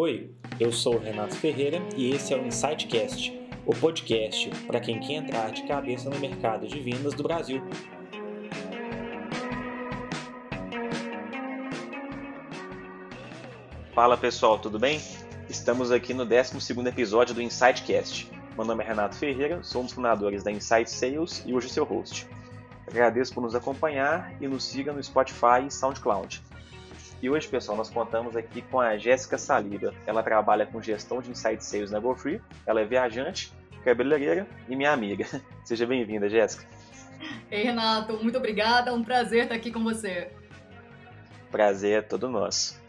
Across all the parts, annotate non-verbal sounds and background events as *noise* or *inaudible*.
Oi, eu sou o Renato Ferreira e esse é o Insightcast, o podcast para quem quer entrar de cabeça no mercado de vendas do Brasil. Fala pessoal, tudo bem? Estamos aqui no 12 episódio do Insightcast. Meu nome é Renato Ferreira, sou um dos fundadores da Insight Sales e hoje seu host. Agradeço por nos acompanhar e nos siga no Spotify e SoundCloud. E hoje, pessoal, nós contamos aqui com a Jéssica Saliba. Ela trabalha com gestão de Insight Sales na GoFree. Ela é viajante, cabeleireira e minha amiga. *laughs* Seja bem-vinda, Jéssica. Ei, Renato, muito obrigada. É um prazer estar aqui com você. Prazer é todo nosso.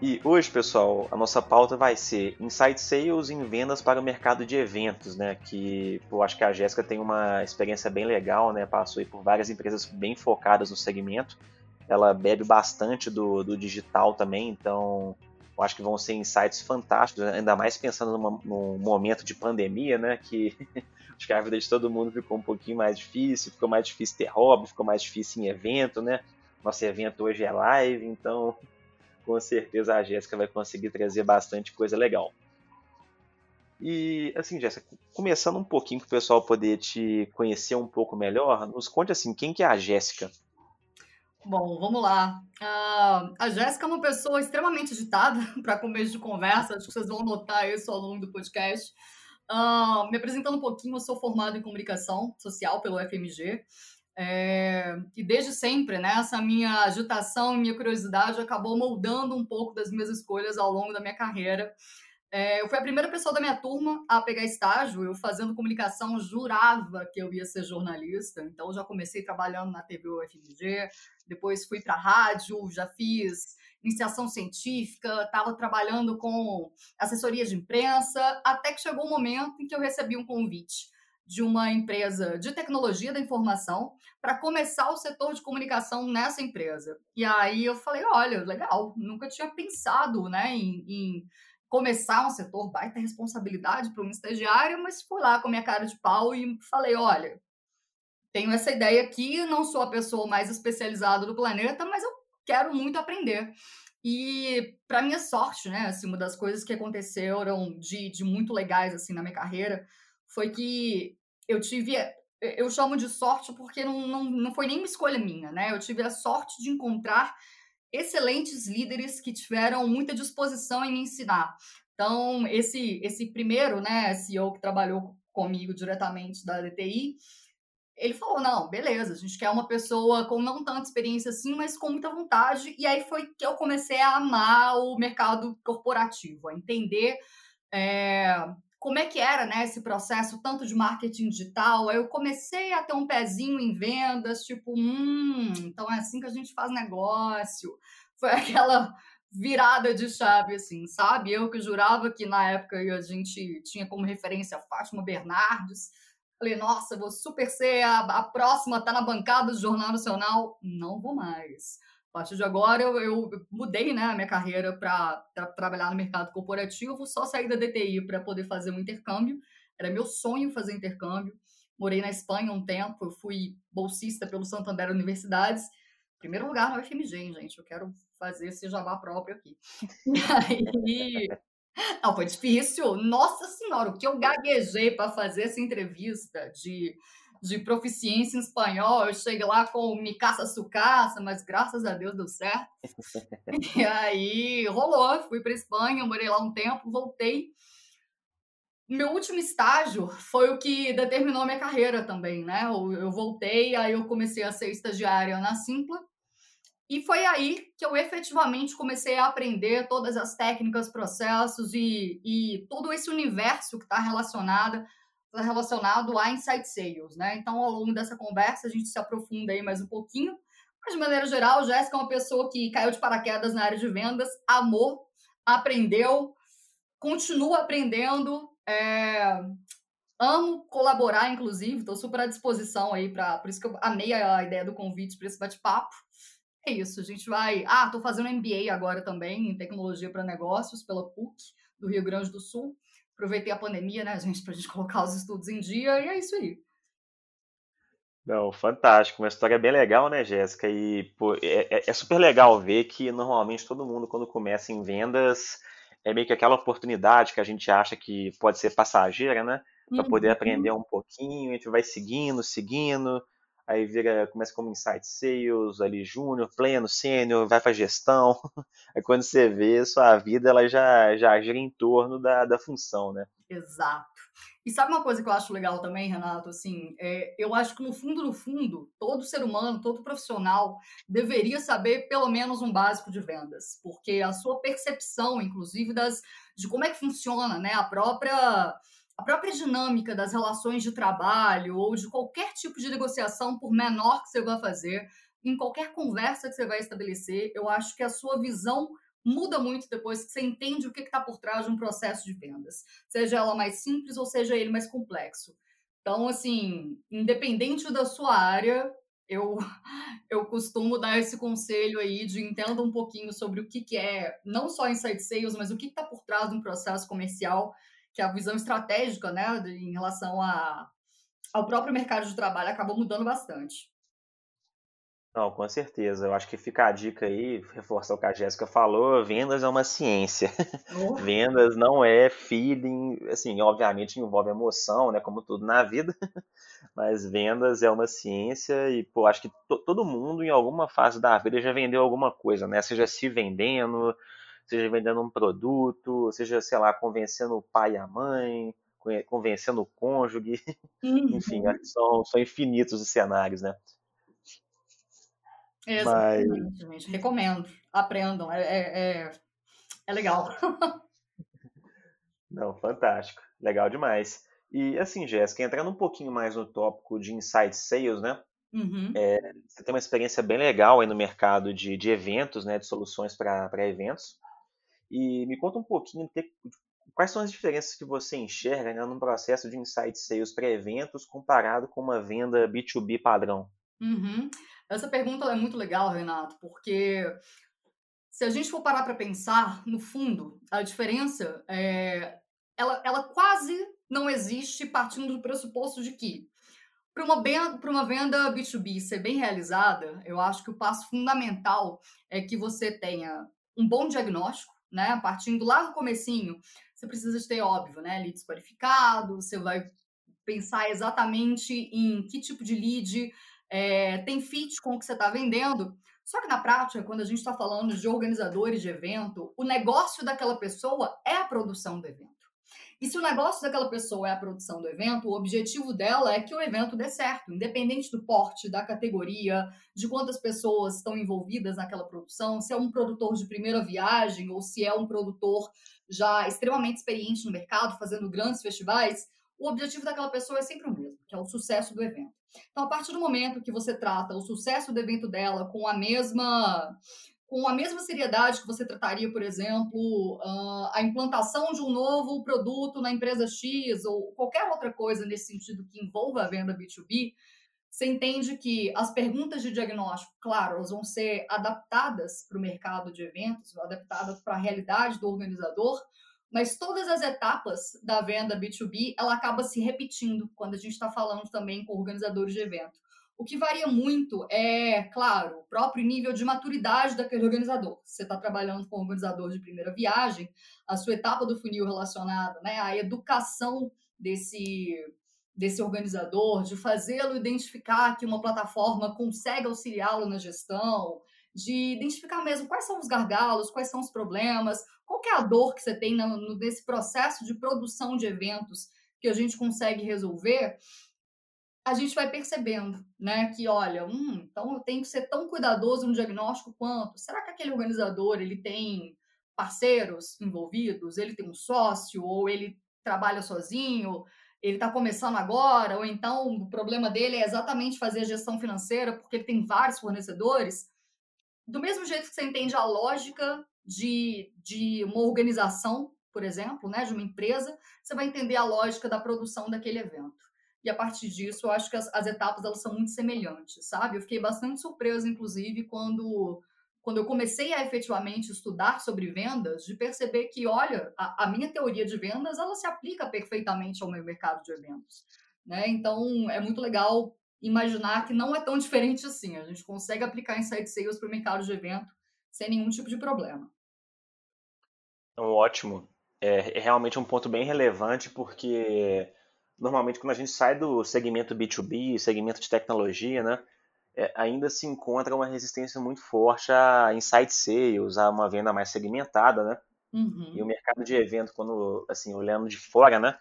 E hoje, pessoal, a nossa pauta vai ser Insight Sales em vendas para o mercado de eventos, né? Que eu acho que a Jéssica tem uma experiência bem legal, né? Passou por várias empresas bem focadas no segmento ela bebe bastante do, do digital também, então eu acho que vão ser insights fantásticos, ainda mais pensando numa, num momento de pandemia, né? Que *laughs* acho que a vida de todo mundo ficou um pouquinho mais difícil, ficou mais difícil ter hobby, ficou mais difícil em evento, né? Nosso evento hoje é live, então *laughs* com certeza a Jéssica vai conseguir trazer bastante coisa legal. E assim, Jéssica, começando um pouquinho para o pessoal poder te conhecer um pouco melhor, nos conte assim, quem que é a Jéssica? Bom, vamos lá. Uh, a Jéssica é uma pessoa extremamente agitada *laughs* para começo de conversa, acho que vocês vão notar isso ao longo do podcast. Uh, me apresentando um pouquinho, eu sou formado em comunicação social pelo FMG. É, e desde sempre, né, essa minha agitação e minha curiosidade acabou moldando um pouco das minhas escolhas ao longo da minha carreira. É, eu fui a primeira pessoa da minha turma a pegar estágio. Eu, fazendo comunicação, jurava que eu ia ser jornalista. Então, já comecei trabalhando na TV UFMG, depois fui para rádio, já fiz iniciação científica, estava trabalhando com assessoria de imprensa, até que chegou o um momento em que eu recebi um convite de uma empresa de tecnologia da informação para começar o setor de comunicação nessa empresa. E aí eu falei, olha, legal, nunca tinha pensado né, em, em começar um setor, baita responsabilidade para uma estagiária, mas fui lá com minha cara de pau e falei: olha, tenho essa ideia aqui, não sou a pessoa mais especializada do planeta, mas eu quero muito aprender. E, para minha sorte, né, assim, uma das coisas que aconteceram de, de muito legais assim na minha carreira foi que eu tive eu chamo de sorte porque não, não, não foi nenhuma escolha minha, né? Eu tive a sorte de encontrar excelentes líderes que tiveram muita disposição em me ensinar. Então, esse, esse primeiro né, CEO que trabalhou comigo diretamente da DTI, ele falou: não, beleza, a gente quer uma pessoa com não tanta experiência assim, mas com muita vontade. E aí foi que eu comecei a amar o mercado corporativo, a entender é, como é que era né, esse processo tanto de marketing digital. Aí eu comecei a ter um pezinho em vendas, tipo, hum, então é assim que a gente faz negócio. *laughs* Foi aquela virada de chave, assim, sabe? Eu que jurava que na época a gente tinha como referência a Fátima Bernardes. Falei, nossa, vou super ser a, a próxima, tá na bancada do Jornal Nacional. Não vou mais. A partir de agora, eu, eu mudei né, a minha carreira para trabalhar no mercado corporativo, só saí da DTI para poder fazer um intercâmbio. Era meu sonho fazer intercâmbio. Morei na Espanha um tempo, eu fui bolsista pelo Santander Universidades. Primeiro lugar na UFMG, gente. Eu quero fazer esse jabá próprio aqui. *laughs* E aí. Não, foi difícil. Nossa Senhora, o que eu gaguejei para fazer essa entrevista de de proficiência em espanhol. Eu cheguei lá com mi casa su casa, mas graças a Deus deu certo. *laughs* e aí rolou, fui para Espanha, morei lá um tempo, voltei. Meu último estágio foi o que determinou minha carreira também, né? Eu voltei, aí eu comecei a ser estagiária na Simpla. E foi aí que eu efetivamente comecei a aprender todas as técnicas, processos e, e todo esse universo que está relacionado relacionado a Insight Sales, né? Então, ao longo dessa conversa, a gente se aprofunda aí mais um pouquinho. Mas, de maneira geral, Jéssica é uma pessoa que caiu de paraquedas na área de vendas, amou, aprendeu, continua aprendendo, é... amo colaborar, inclusive, estou super à disposição aí para. Por isso que eu amei a ideia do convite para esse bate-papo. É isso, a gente vai. Ah, estou fazendo MBA agora também em tecnologia para negócios pela PUC do Rio Grande do Sul aproveitei a pandemia, né, gente, para a gente colocar os estudos em dia, e é isso aí. Não, fantástico, uma história bem legal, né, Jéssica? E pô, é, é, é, super legal ver que normalmente todo mundo, quando começa em vendas, é meio que aquela oportunidade que a gente acha que pode ser passageira, né? Para poder Uhum. aprender um pouquinho, a gente vai seguindo, seguindo, aí vira, começa como insight sales, ali júnior, pleno, sênior, vai para gestão. *laughs* Aí quando você vê, sua vida ela já, já gira em torno da, da função, né? Exato. E sabe uma coisa que eu acho legal também, Renato? Assim, é, eu acho que no fundo, no fundo, todo ser humano, todo profissional deveria saber pelo menos um básico de vendas, porque a sua percepção, inclusive, das, de como é que funciona, né, a própria a própria dinâmica das relações de trabalho ou de qualquer tipo de negociação, por menor que você vá fazer, em qualquer conversa que você vai estabelecer, eu acho que a sua visão muda muito depois que você entende o que está por trás de um processo de vendas, seja ela mais simples ou seja ele mais complexo. Então, assim, independente da sua área, eu, *laughs* eu costumo dar esse conselho aí de entenda um pouquinho sobre o que, que é, não só inside sales, mas o que está por trás de um processo comercial que a visão estratégica, né, em relação a, ao próprio mercado de trabalho acabou mudando bastante. Não, com certeza. Eu acho que fica a dica aí, reforçar o que a Jéssica falou, vendas é uma ciência. Oh. *laughs* Vendas não é feeling, assim, obviamente envolve emoção, né, como tudo na vida, *laughs* mas vendas é uma ciência e, pô, acho que todo mundo em alguma fase da vida já vendeu alguma coisa, né, seja se vendendo, seja vendendo um produto, seja, sei lá, convencendo o pai e a mãe, convencendo o cônjuge, *laughs* uhum. enfim, são, são infinitos os cenários, né? Exatamente, Mas... gente. Recomendo. Aprendam. É, é, é, é legal. *laughs* Não, fantástico. Legal demais. E assim, Jéssica, entrando um pouquinho mais no tópico de inside sales, né? Uhum. É, você tem uma experiência bem legal aí no mercado de, de eventos, né? De soluções para eventos. E me conta um pouquinho de, quais são as diferenças que você enxerga né, no processo de inside sales para eventos comparado com uma venda B2B padrão. Uhum. Essa pergunta é muito legal, Renato, porque se a gente for parar para pensar, no fundo, a diferença é, ela, ela quase não existe partindo do pressuposto de que para uma, uma venda B2B ser bem realizada, eu acho que o passo fundamental é que você tenha um bom diagnóstico, né? Partindo lá do comecinho, você precisa ter, óbvio, né? Leads qualificados, você vai pensar exatamente em que tipo de lead é, tem fit com o que você está vendendo. Só que na prática, quando a gente está falando de organizadores de evento, o negócio daquela pessoa é a produção do evento. E se o negócio daquela pessoa é a produção do evento, o objetivo dela é que o evento dê certo, independente do porte, da categoria, de quantas pessoas estão envolvidas naquela produção, se é um produtor de primeira viagem ou se é um produtor já extremamente experiente no mercado, fazendo grandes festivais, o objetivo daquela pessoa é sempre o mesmo, que é o sucesso do evento. Então, a partir do momento que você trata o sucesso do evento dela com a mesma com a mesma seriedade que você trataria, por exemplo, a implantação de um novo produto na empresa X ou qualquer outra coisa nesse sentido que envolva a venda B2B, você entende que as perguntas de diagnóstico, claro, elas vão ser adaptadas para o mercado de eventos, adaptadas para a realidade do organizador, mas todas as etapas da venda B2B, ela acaba se repetindo quando a gente está falando também com organizadores de evento. O que varia muito é, claro, o próprio nível de maturidade daquele organizador. Se você está trabalhando com um organizador de primeira viagem, a sua etapa do funil relacionada né, à educação desse, desse organizador, de fazê-lo identificar que uma plataforma consegue auxiliá-lo na gestão, de identificar mesmo quais são os gargalos, quais são os problemas, qual é a dor que você tem no, nesse processo de produção de eventos que a gente consegue resolver, a gente vai percebendo, né, que olha, hum, então eu tenho que ser tão cuidadoso no diagnóstico quanto. Será que aquele organizador ele tem parceiros envolvidos? Ele tem um sócio ou ele trabalha sozinho? Ele está começando agora? Ou então o problema dele é exatamente fazer a gestão financeira porque ele tem vários fornecedores? Do mesmo jeito que você entende a lógica de, de uma organização, por exemplo, né, de uma empresa, você vai entender a lógica da produção daquele evento. E a partir disso, eu acho que as, as etapas elas são muito semelhantes, sabe? Eu fiquei bastante surpresa, inclusive, quando quando eu comecei a efetivamente estudar sobre vendas, de perceber que, olha, a, a, minha teoria de vendas, ela se aplica perfeitamente ao meu mercado de eventos. Né? Então, é muito legal imaginar que não é tão *laughs* diferente assim. A gente consegue aplicar Insight Sales para o mercado de evento sem nenhum tipo de problema. Um ótimo. É, é realmente um ponto bem relevante porque normalmente quando a gente sai do segmento B2B, segmento de tecnologia, né, é, ainda se encontra uma resistência muito forte a inside sales, a uma venda mais segmentada, né? Uhum. E o mercado de evento, quando assim olhando de fora, né,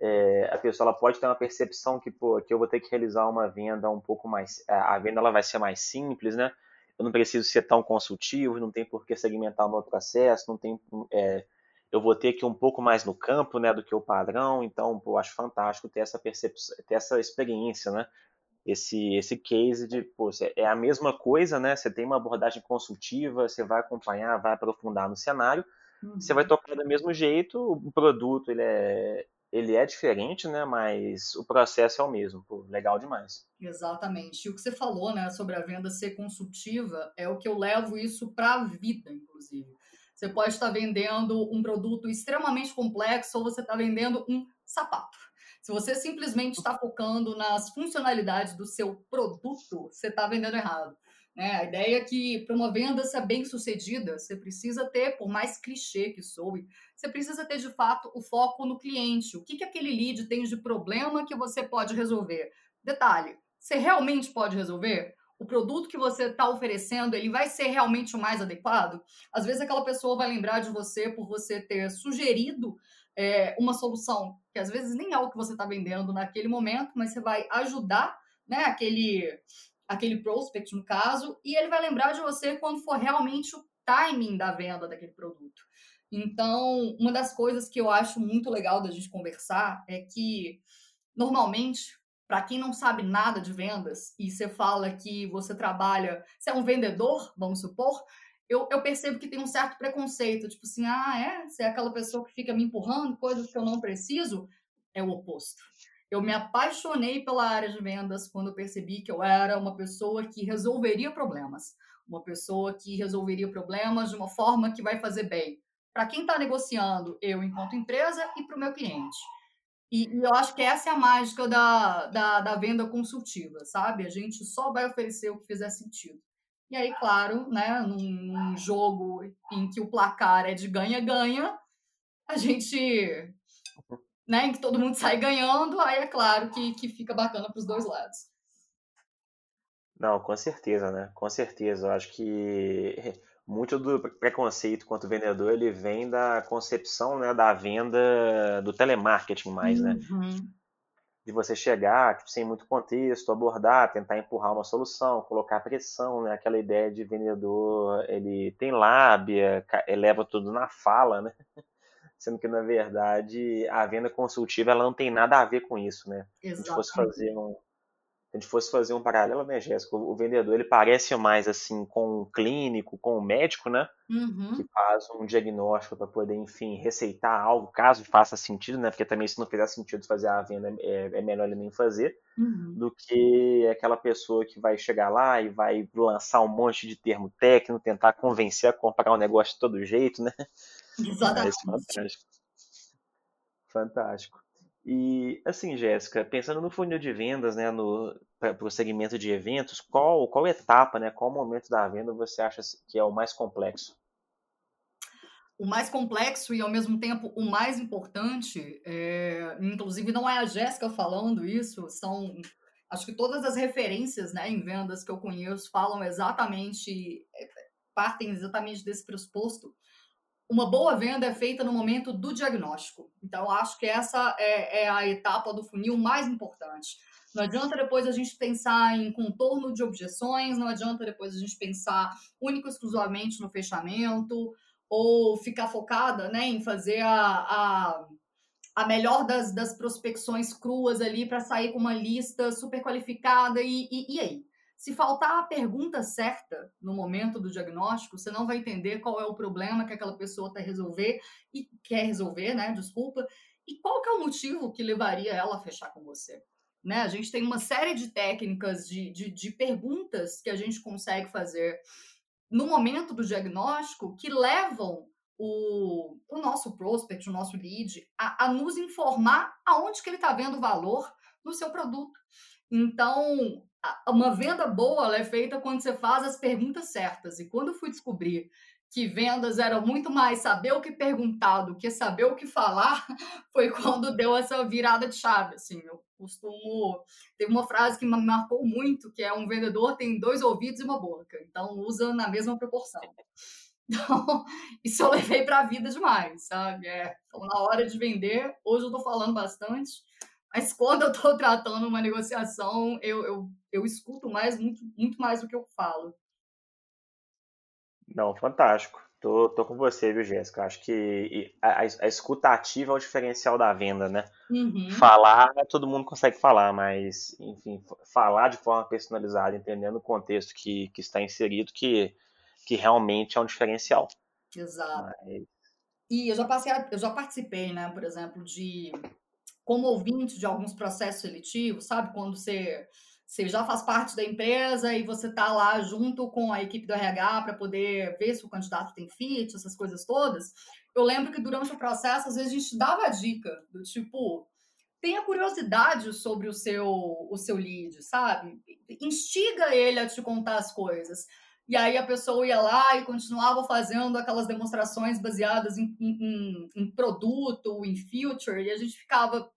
é, a pessoa ela pode ter uma percepção que pô, que eu vou ter que realizar uma venda um pouco mais, a venda ela vai ser mais simples, né? Eu não preciso ser tão consultivo, não tem por que segmentar o meu processo, não tem é, eu vou ter que ir um pouco mais no campo, né, do que o padrão. Então, pô, eu acho fantástico ter essa percepção, ter essa experiência, né? Esse, esse case de, pô, é a mesma coisa, né? Você tem uma abordagem consultiva, você vai acompanhar, vai aprofundar no cenário, uhum. você vai uhum. tocar do mesmo jeito, o produto ele é, ele é diferente, né? Mas o processo é o mesmo. Pô, legal demais. Exatamente. E o que você falou, né, sobre a venda ser consultiva, é o que eu levo isso para a vida, inclusive. Você pode estar vendendo um produto extremamente complexo ou você está vendendo um sapato. Se você simplesmente está focando nas funcionalidades do seu produto, você está vendendo errado. Né? A ideia é que para uma venda ser bem sucedida, você precisa ter, por mais clichê que soe, você precisa ter de fato o foco no cliente. O que, que aquele lead tem de problema que você pode resolver? Detalhe: você realmente pode resolver? O produto que você está oferecendo ele vai ser realmente o mais adequado? Às vezes aquela pessoa vai lembrar de você por você ter sugerido é, uma solução que às vezes nem é o que você está vendendo naquele momento, mas você vai ajudar né, aquele, aquele prospect, no caso, e ele vai lembrar de você quando for realmente o timing da venda daquele produto. Então, uma das coisas que eu acho muito legal da gente conversar é que, normalmente, para quem não sabe nada de vendas e você fala que você trabalha, você é um vendedor, vamos supor, eu, eu, percebo que tem um certo preconceito, tipo assim, ah, é? Você é aquela pessoa que fica me empurrando coisas que eu não preciso? É o oposto. Eu me apaixonei pela área de vendas quando eu percebi que eu era uma pessoa que resolveria problemas, uma pessoa que resolveria problemas de uma forma que vai fazer bem para quem está negociando, eu enquanto empresa, e para o meu cliente. E, e, eu acho que essa é a mágica da, da, da, venda consultiva, sabe? A gente só vai oferecer o que fizer sentido. E aí, claro, né, num, num jogo em que o placar é de ganha-ganha, a gente. Né, em que todo mundo sai ganhando, aí é claro que, que fica bacana para os dois lados. Não, com certeza, né? Com certeza. Eu acho que muito do preconceito quanto vendedor ele vem da concepção né, da venda do telemarketing mais, né? Uhum. De você chegar tipo, sem muito contexto, abordar, tentar empurrar uma solução, colocar pressão, né? Aquela ideia de vendedor, ele tem lábia, eleva tudo na fala, né? *laughs* Sendo que, na verdade, a venda consultiva ela não tem nada a ver com isso, né? Exatamente. Se a gente fosse fazer um, a gente fosse fazer um paralelo, né, Jéssica? O vendedor ele parece mais assim com o clínico, com o médico, né? Uhum. Que faz um diagnóstico para poder, enfim, receitar algo, caso faça sentido, né? Porque também se não fizer sentido fazer a venda, é, é melhor ele nem fazer, uhum. do que aquela pessoa que vai chegar lá e vai lançar um monte de termo técnico, tentar convencer a comprar um negócio de todo jeito, né? *laughs* Exatamente. Mas, fantástico. Fantástico. E assim, Jéssica, pensando no funil de vendas, né, para o segmento de eventos, qual, qual etapa, né, qual momento da venda você acha que é o mais complexo? O mais complexo e ao mesmo tempo o mais importante, é, inclusive não é a Jéssica falando isso, são acho que todas as referências, né, em vendas que eu conheço falam exatamente, é, partem exatamente desse pressuposto uma boa venda é feita no momento do diagnóstico. Então, acho que essa é, é, a etapa do funil mais importante. Não adianta depois a gente pensar em contorno de objeções, não adianta depois a gente pensar único e exclusivamente no fechamento, ou ficar focada né, em fazer a, a, a melhor das, das prospecções cruas ali para sair com uma lista super qualificada. E, e, e aí? Se faltar a pergunta certa no momento do diagnóstico, você não vai entender qual é o problema que aquela pessoa está resolver e quer resolver, né? Desculpa. E qual que é o motivo que levaria ela a fechar com você? Né? A gente tem uma série de técnicas, de, de, de perguntas que a gente consegue fazer no momento do diagnóstico que levam o, o nosso prospect, o nosso lead, a, a nos informar aonde que ele está vendo valor no seu produto. Então, uma venda boa é feita quando você faz as perguntas certas. E quando eu fui descobrir que vendas era muito mais saber o que perguntar do que saber o que falar, *laughs* foi quando deu essa virada de chave. Assim, eu costumo. Teve uma frase que me marcou muito, que é um vendedor tem dois ouvidos e uma boca, então usa na mesma proporção. *laughs* Então, isso eu levei para a vida demais, sabe? É, então, na hora de vender, hoje eu estou falando bastante, mas quando eu estou *laughs* tratando uma negociação, eu, eu, eu escuto mais, muito, muito mais do que eu falo. Não, fantástico. Tô, tô com você, viu, Jéssica? Acho que a, a escuta ativa é o diferencial da venda, né? Uhum. Falar, todo mundo consegue falar, mas, enfim, falar de forma personalizada, entendendo o contexto que, que está inserido, que, que realmente é um diferencial. Exato. Mas... E eu já passei, eu já participei, né, por exemplo, de como ouvinte de alguns processos seletivos, sabe? Quando você você já faz parte da empresa e você está lá junto com a equipe do RH para poder ver se o candidato tem fit, essas coisas todas. Eu lembro que durante o processo, às vezes, a gente dava a dica do tipo, tenha curiosidade sobre o seu, o seu lead, sabe? Instiga ele a te contar as coisas. E aí a pessoa ia lá e continuava fazendo aquelas demonstrações baseadas em, em, em produto, em future, e a gente ficava,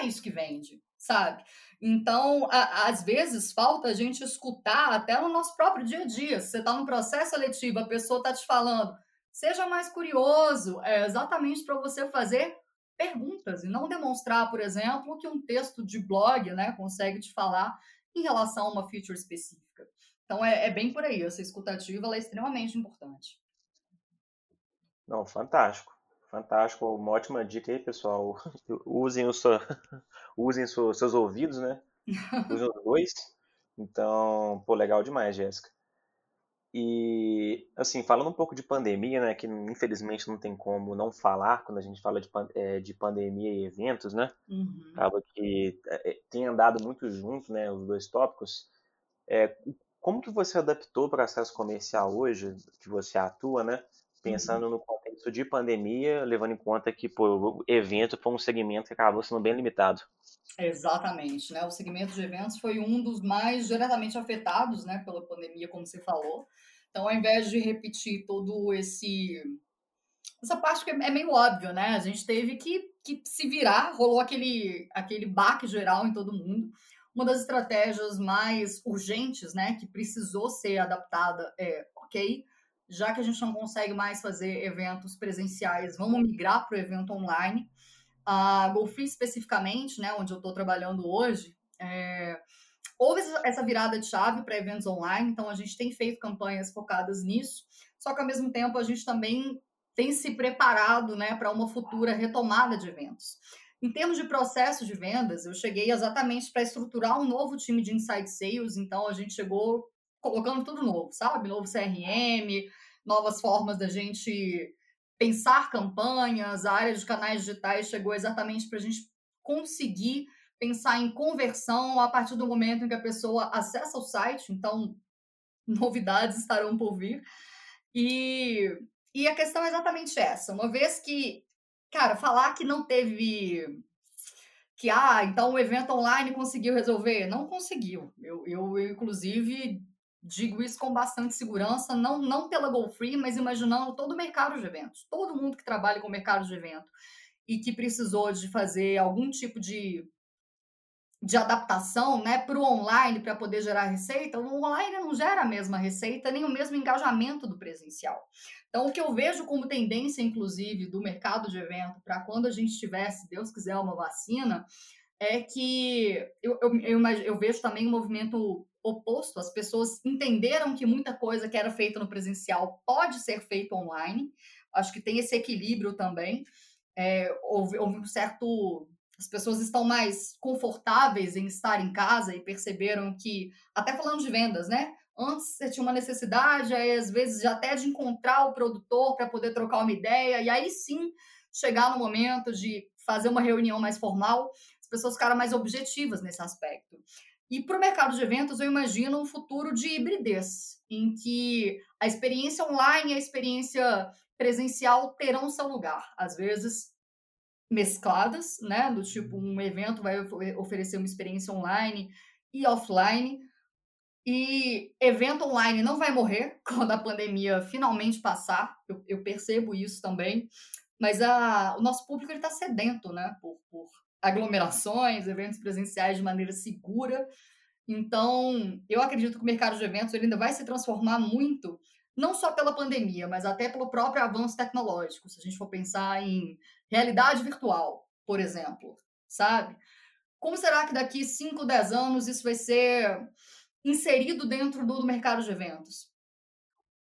é isso que vende, sabe? Então, a, às vezes, falta a gente escutar até no nosso próprio dia a dia. Você está num processo seletivo, a pessoa está te falando, seja mais curioso, é exatamente para você fazer perguntas e não demonstrar, por exemplo, que um texto de blog né, consegue te falar em relação a uma feature específica. Então, é, é bem por aí. Essa escutativa é extremamente importante. Não, fantástico. Fantástico, uma ótima dica aí, pessoal. *laughs* Usem, o seu, *laughs* usem seus ouvidos, né? *laughs* Usem os dois. Então, pô, legal demais, Jéssica. E, assim, falando um pouco de pandemia, né, que infelizmente não tem como não falar quando a gente fala de, é, de pandemia e eventos, né? Uhum. Acaba que é, é, tem andado muito junto, né, os dois tópicos. É, como que você adaptou o processo comercial hoje, que você atua, né? Pensando uhum. no contexto de pandemia, levando em conta que pô, o evento foi um segmento que acabou sendo bem limitado. Exatamente, né? O segmento de eventos foi um dos mais diretamente afetados, né, pela pandemia, como você falou. Então, ao invés de repetir todo esse essa parte que é meio óbvio, né? A gente teve que, que se virar, rolou aquele aquele baque geral em todo mundo. Uma das estratégias mais urgentes, né, que precisou ser adaptada é, ok, já que a gente não consegue mais fazer eventos presenciais, vamos migrar para o evento online. A GoFree especificamente, né, onde eu estou trabalhando hoje, é, houve essa virada de chave para eventos online, então a gente tem feito campanhas focadas nisso, só que ao mesmo tempo a gente também tem se preparado né, para uma futura retomada de eventos. Em termos de processo de vendas, eu cheguei exatamente para estruturar um novo time de inside sales, então a gente chegou colocando tudo novo, sabe? Novo CRM, novas formas da gente pensar campanhas, a área de canais digitais chegou exatamente para a gente conseguir pensar em conversão a partir do momento em que a pessoa acessa o site, então *laughs* novidades estarão por vir. E, e a questão é exatamente essa. Uma vez que, cara, falar que não teve que ah, então o evento online conseguiu resolver, não conseguiu. Eu, eu, eu inclusive digo isso com bastante segurança, não, não pela GoFree, mas imaginando todo o mercado de eventos, todo mundo que trabalha com o mercado de evento e que precisou de fazer algum tipo de, de adaptação né, para o online para poder gerar receita, o online não gera a mesma receita nem o mesmo engajamento do presencial. Então, o que eu vejo como tendência, inclusive, do mercado de evento para quando a gente tivesse, Deus quiser, uma vacina, é que eu, eu, eu, eu vejo também um movimento oposto. As pessoas entenderam que muita coisa que era feita no presencial pode ser feita online. Acho que tem esse equilíbrio também. É, houve, houve um certo. As pessoas estão mais confortáveis em estar em casa e perceberam que, até falando de vendas, né? Antes você tinha uma necessidade, aí, às vezes, até de encontrar o produtor para poder trocar uma ideia, e aí sim chegar no momento de fazer uma reunião mais formal, as pessoas ficaram mais objetivas nesse aspecto. E para o mercado de eventos, eu imagino um futuro de hibridez, em que a experiência online e a experiência presencial terão seu lugar. Às vezes mescladas, né? Do tipo, um evento vai oferecer uma experiência online e offline. E evento online não vai morrer *laughs* quando a pandemia finalmente passar, eu, eu percebo isso também, mas a, o nosso público está sedento né, por, por aglomerações, eventos presenciais de maneira segura. Então, eu acredito que o mercado de eventos ainda vai se transformar muito, não só pela pandemia, mas até pelo próprio avanço tecnológico. Se a gente for pensar em realidade virtual, por exemplo, sabe? Como será que daqui 5, 10 anos isso vai ser inserido dentro do mercado de eventos?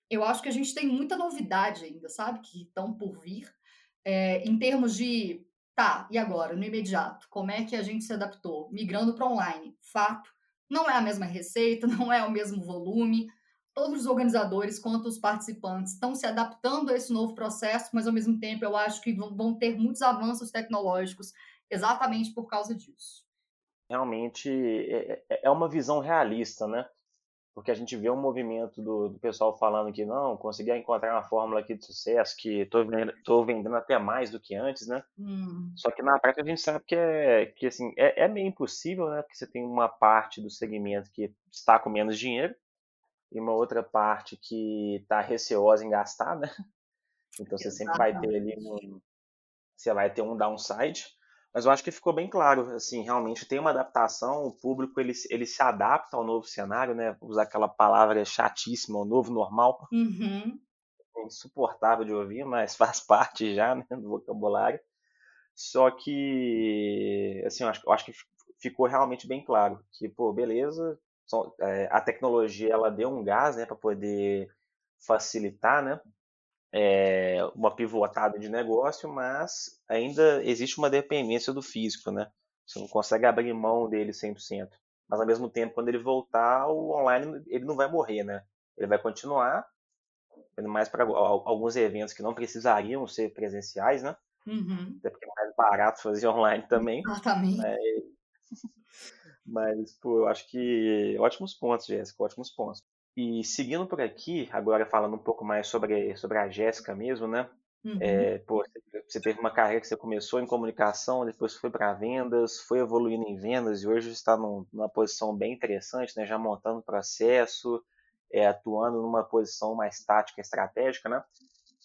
Eu acho que a gente tem muita novidade ainda, sabe? Que estão por vir. É, em termos de, tá, e agora, no imediato, como é que a gente se adaptou? Migrando para online, fato. Não é a mesma receita, *laughs* não é o mesmo volume. Todos os organizadores quanto os participantes estão se adaptando a esse novo processo, mas ao mesmo tempo eu acho que vão ter muitos avanços tecnológicos exatamente por causa disso. Realmente é, é, é uma visão realista, né? Porque a gente vê um movimento do, do pessoal falando que não, consegui encontrar uma fórmula aqui de sucesso, que estou vendendo, vendendo até mais do que antes, né? Hum. Só que na prática a gente sabe que é, que, assim, é, é meio impossível, né? Porque você tem uma parte do segmento que está com menos dinheiro e uma outra parte que está receosa em gastar, né? Então você sempre vai ter ali um, você vai ter um downside. Mas eu acho que ficou bem claro, assim, realmente tem uma adaptação, o público ele, ele se adapta ao novo cenário, né? Usar aquela palavra chatíssima, o novo normal. Uhum. É insuportável de ouvir, mas *laughs* faz parte já né, do vocabulário. Só que, assim, eu acho, eu acho que ficou realmente bem claro que, pô, beleza, é, a tecnologia ela deu um gás, né, para poder facilitar, né, é, uma pivotada de negócio, mas ainda existe uma dependência do físico, né? Você não consegue abrir mão dele 100%. Mas ao mesmo tempo, quando ele voltar, o online ele não vai morrer, né? Ele vai continuar, mais para alguns eventos que não precisariam ser presenciais, né? Uhum. Até porque é mais barato fazer online também. Exatamente. Mas, *laughs* mas pô, eu acho que ótimos pontos, Jéssica, ótimos pontos. E seguindo por aqui, agora falando um pouco mais sobre, sobre a Jéssica mesmo, né? Uhum. É, pô, você teve uma carreira que você começou em comunicação, depois foi para vendas, foi evoluindo em vendas e hoje está num, numa posição bem interessante, né? Já montando processo, é, atuando numa posição mais tática, estratégica, né?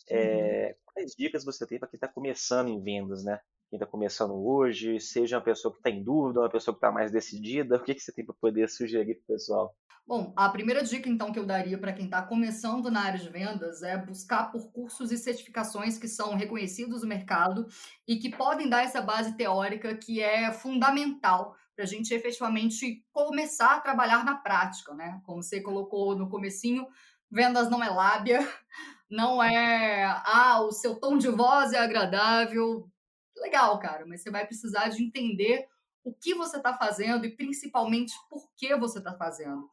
É, uhum. Quais dicas você tem para quem está começando em vendas, né? Quem está começando hoje, seja uma pessoa que está em dúvida, uma pessoa que está mais decidida, *laughs* o que, que você tem para poder sugerir para o pessoal? Bom, a primeira dica, então, que eu daria para quem está começando na área de vendas é buscar por cursos e certificações que são reconhecidos no mercado e que podem dar essa base teórica que é fundamental para a gente efetivamente começar a trabalhar na prática, né? Como você colocou no comecinho, vendas não é lábia, *laughs* não é, ah, o seu tom de voz é agradável. Legal, cara, mas você vai precisar de entender o que você está fazendo e principalmente por que você está fazendo.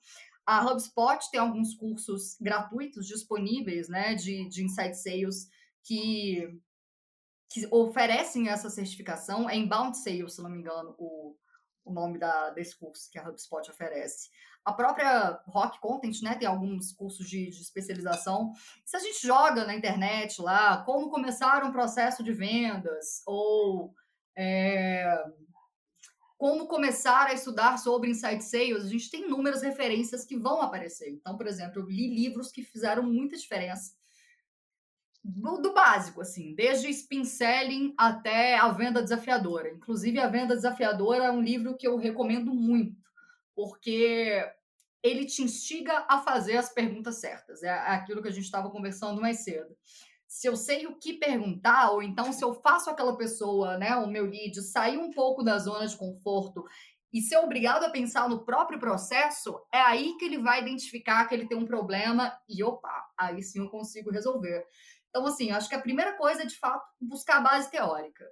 A HubSpot tem alguns cursos gratuitos disponíveis, né, de, de Insight Sales que, que oferecem essa certificação. É Inbound Sales, se não me engano, o, o nome da, desse curso que a HubSpot oferece. A própria Rock Content, né, tem alguns cursos de, de, especialização. Se a gente joga na internet lá, como começar um processo de vendas, ou é, como começar a estudar sobre Inside Sales, a gente tem inúmeras referências que vão aparecer. Então, por exemplo, eu li livros que fizeram muita diferença do, do, básico, assim, desde spin selling até a venda desafiadora. Inclusive, a venda desafiadora é um livro que eu recomendo muito, porque ele te instiga a fazer as perguntas certas. É aquilo que a gente estava conversando mais cedo se eu sei o que perguntar, ou então se eu faço aquela pessoa, né, o meu lead, sair um pouco da zona de conforto e ser obrigado a pensar no próprio processo, é aí que ele vai identificar que ele tem um problema e, opa, aí sim eu consigo resolver. Então, assim, acho que a primeira coisa é, de fato, buscar a base teórica.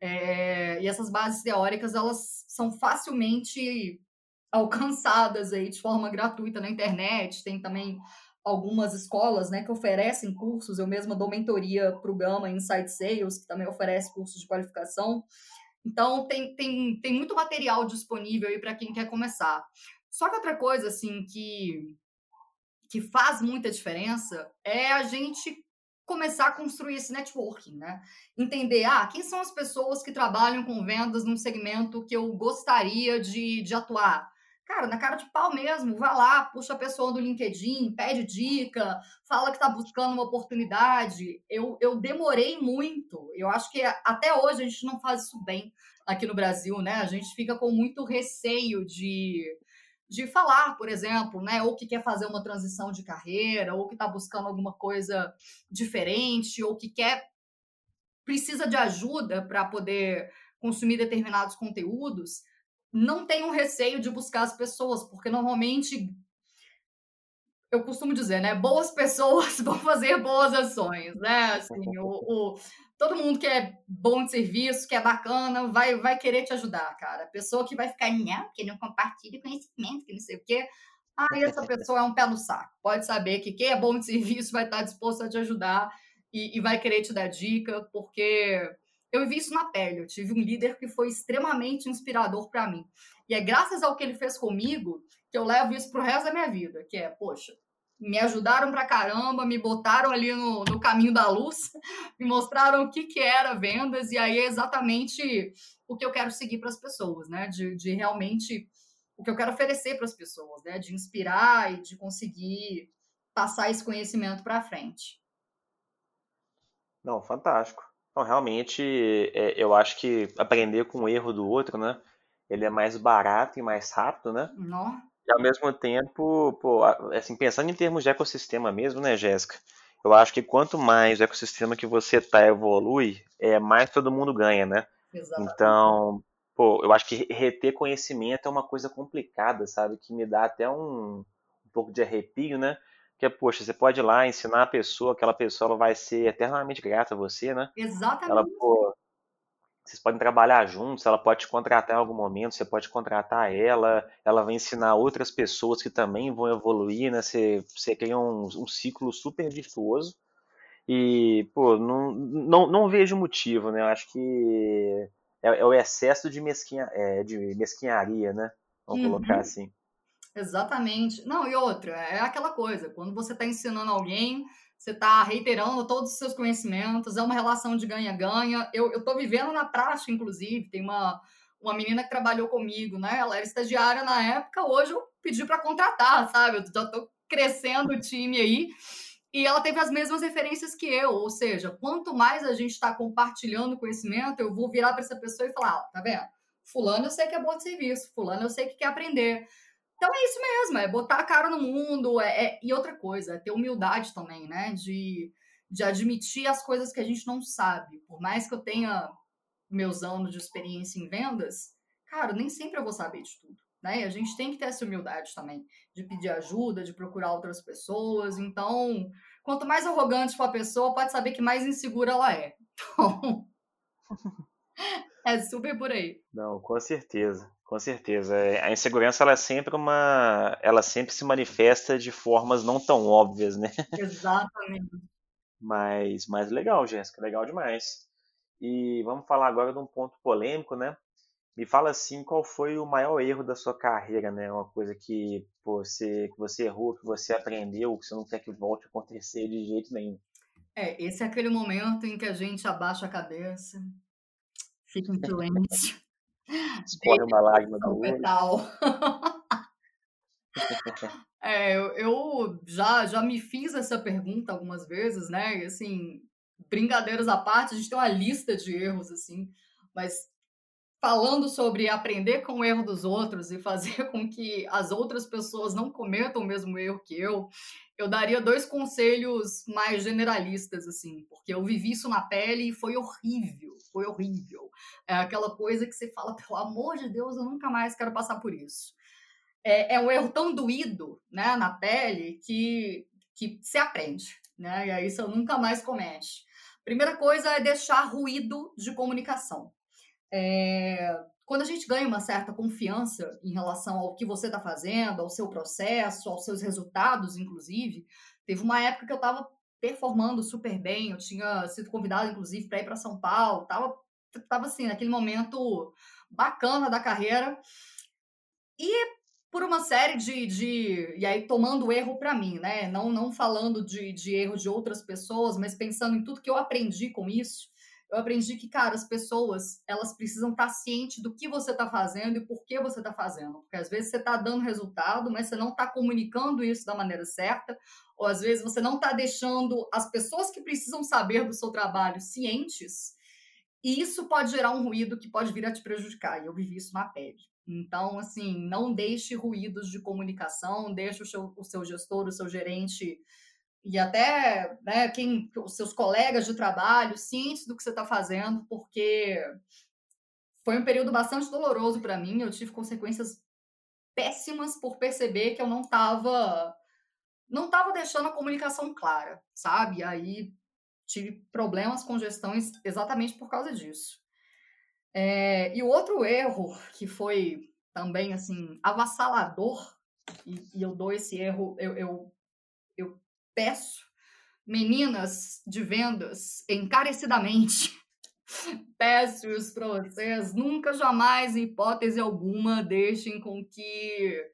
É, e essas bases teóricas, elas são facilmente alcançadas aí de forma gratuita na internet, tem também algumas escolas né, que oferecem cursos, eu mesma dou mentoria para o Gama Insight Sales, que também oferece cursos de qualificação. Então, tem, tem, tem muito material disponível aí para quem quer começar. Só que outra coisa, assim, que, que faz muita diferença é a gente começar a construir esse networking, né? Entender, ah, quem são as pessoas que trabalham com vendas num segmento que eu gostaria de, de atuar? cara, na cara de pau mesmo, vai lá, puxa a pessoa do LinkedIn, pede dica, fala que está buscando uma oportunidade. Eu, eu demorei muito, eu acho que até hoje a gente não faz isso bem aqui no Brasil, né? A gente fica com muito receio de, de falar, por exemplo, né? Ou que quer fazer uma transição de carreira, ou que está buscando alguma coisa diferente, ou que quer precisa de ajuda para poder consumir determinados conteúdos não tenham receio de buscar as pessoas, porque normalmente eu costumo dizer, né? Boas pessoas *laughs* vão fazer boas ações, né? Assim, *laughs* o, o, todo mundo que é bom de serviço, que é bacana, vai, vai querer te ajudar, cara. Pessoa que vai ficar, não, que não compartilha conhecimento, que não sei o quê. Aí essa pessoa é um pé no saco. Pode saber que quem é bom de serviço vai estar disposto a te ajudar e, e vai querer te dar dica, porque eu vi isso na pele. Eu tive um líder que foi extremamente inspirador para mim. E é graças ao que ele fez comigo que eu levo isso pro resto da minha vida, que é, poxa, me ajudaram pra caramba, me botaram ali no, no caminho da luz, *laughs* me mostraram o que, que era vendas, e aí é exatamente o que eu quero seguir para as pessoas, né? De, de realmente o que eu quero oferecer para as pessoas, né? De inspirar e de conseguir passar esse conhecimento para frente. Não, fantástico. Então, realmente, é, eu acho que aprender com o erro do outro, né? Ele é mais barato e mais rápido, né? Não. E ao mesmo tempo, pô, assim, pensando em termos de ecossistema mesmo, né, Jéssica? Eu acho que quanto mais o ecossistema que você tá evolui, é mais todo mundo ganha, né? Exatamente. Então, pô, eu acho que reter conhecimento é uma coisa complicada, sabe? Que me dá até um, um pouco de arrepio, né? que é, poxa, você pode ir lá ensinar a pessoa, aquela pessoa ela vai ser eternamente grata a você, né? Exatamente. Ela, pô, vocês podem trabalhar juntos, ela pode te contratar em algum momento, você pode contratar ela, ela vai ensinar outras pessoas que também vão evoluir, né? Você, você cria um, um ciclo super virtuoso. E, pô, não, não, não vejo motivo, né? Eu acho que é, é o excesso de, mesquinha, é, de mesquinharia, né? Vamos uhum. colocar assim. Exatamente. Não, e outra, é aquela coisa, quando você está ensinando alguém, você está reiterando todos os seus conhecimentos, é uma relação de ganha-ganha. Eu estou vivendo na prática, inclusive, tem uma, uma menina que trabalhou comigo, né? Ela era estagiária na época, hoje eu pedi para contratar, sabe? Eu já estou crescendo o time aí. E ela teve as mesmas referências que eu, ou seja, quanto mais a gente está compartilhando conhecimento, eu vou virar para essa pessoa e falar: ah, tá vendo? Fulano eu sei que é bom de serviço, Fulano eu sei que quer aprender. Então é isso mesmo, é botar a cara no mundo. É, é, e outra coisa, é ter humildade também, né? De, de admitir as coisas que a gente não sabe. Por mais que eu tenha meus anos de experiência em vendas, cara, nem sempre eu vou saber de tudo. Né? A gente tem que ter essa humildade também, de pedir ajuda, de procurar outras pessoas. Então, quanto mais arrogante for a pessoa, pode saber que mais insegura ela é. Então, *laughs* é super por aí. Não, com certeza. Com certeza. É, a insegurança ela é sempre uma, ela sempre se manifesta de formas não tão óbvias, né? *laughs* Exatamente. Mas, mas legal, Jéssica, legal demais. E vamos falar agora de um ponto polêmico, né? Me fala assim, qual foi o maior erro da sua carreira, né? Uma coisa que você, que você errou, que você aprendeu, que você não quer que volte a acontecer de jeito nenhum. É, esse é aquele momento em que a gente abaixa a cabeça, fica em silêncio *laughs* Escorre uma lágrima do olho. *laughs* é, eu, já, já me fiz essa pergunta algumas vezes, né? E, assim, brincadeiras à parte, a gente tem uma lista de erros, assim, mas falando sobre aprender com o erro dos outros e fazer *laughs* com que as outras pessoas não cometam o mesmo erro que eu, eu daria dois conselhos mais generalistas, assim, porque eu vivi isso na pele e foi horrível, foi horrível. É aquela coisa que você fala, pelo amor de Deus, eu nunca mais quero passar por isso. É, é um erro tão doído, né, na pele, que, que se aprende, né, e aí você nunca mais comete. Primeira coisa é deixar ruído de comunicação. É, quando a gente ganha uma certa confiança em relação ao que você está fazendo, ao seu processo, aos seus resultados, inclusive, teve uma época que eu estava performando super bem, eu tinha sido convidada, inclusive, para ir para São Paulo, estava tava assim, naquele momento bacana da carreira. E por uma série de, de e aí tomando erro para mim, né? Não, não falando de, de erro de outras pessoas, mas pensando em tudo que eu aprendi com isso eu aprendi que, cara, as pessoas, elas precisam estar cientes do que você está fazendo e por que você está fazendo. Porque às vezes você está dando resultado, mas você não está comunicando isso da maneira certa, ou às vezes você não está deixando as pessoas que precisam saber do seu trabalho cientes, e isso pode gerar um ruído que pode vir a te prejudicar. E eu vivi isso na pele. Então, assim, não deixe ruídos de comunicação, deixe o seu, o seu gestor, o seu gerente e até né, quem, os seus colegas de trabalho cientes do que você está fazendo, porque foi um período bastante doloroso para mim. Eu tive consequências péssimas por perceber que eu não estava não estava deixando a comunicação clara, sabe? Aí tive problemas com gestões exatamente por causa disso. É, e o outro erro que foi também assim avassalador e, e eu dou esse erro, eu, eu, eu peço meninas de vendas encarecidamente *laughs* peço isso para vocês nunca jamais em hipótese alguma deixem com que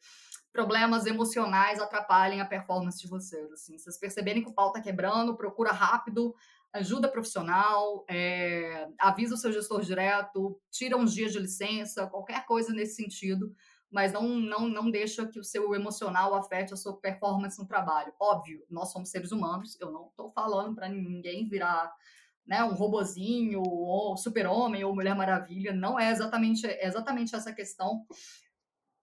problemas emocionais atrapalhem a performance de vocês assim. Vocês perceberem que o pau está quebrando procura rápido ajuda profissional é, avisa o seu gestor direto tira uns dias de licença qualquer coisa nesse sentido mas não, não, não deixa que o seu emocional afete a sua performance no trabalho. Óbvio, nós somos seres humanos, eu não estou falando para ninguém virar né, um robozinho, ou super-homem, ou Mulher Maravilha, não é exatamente, é exatamente essa questão.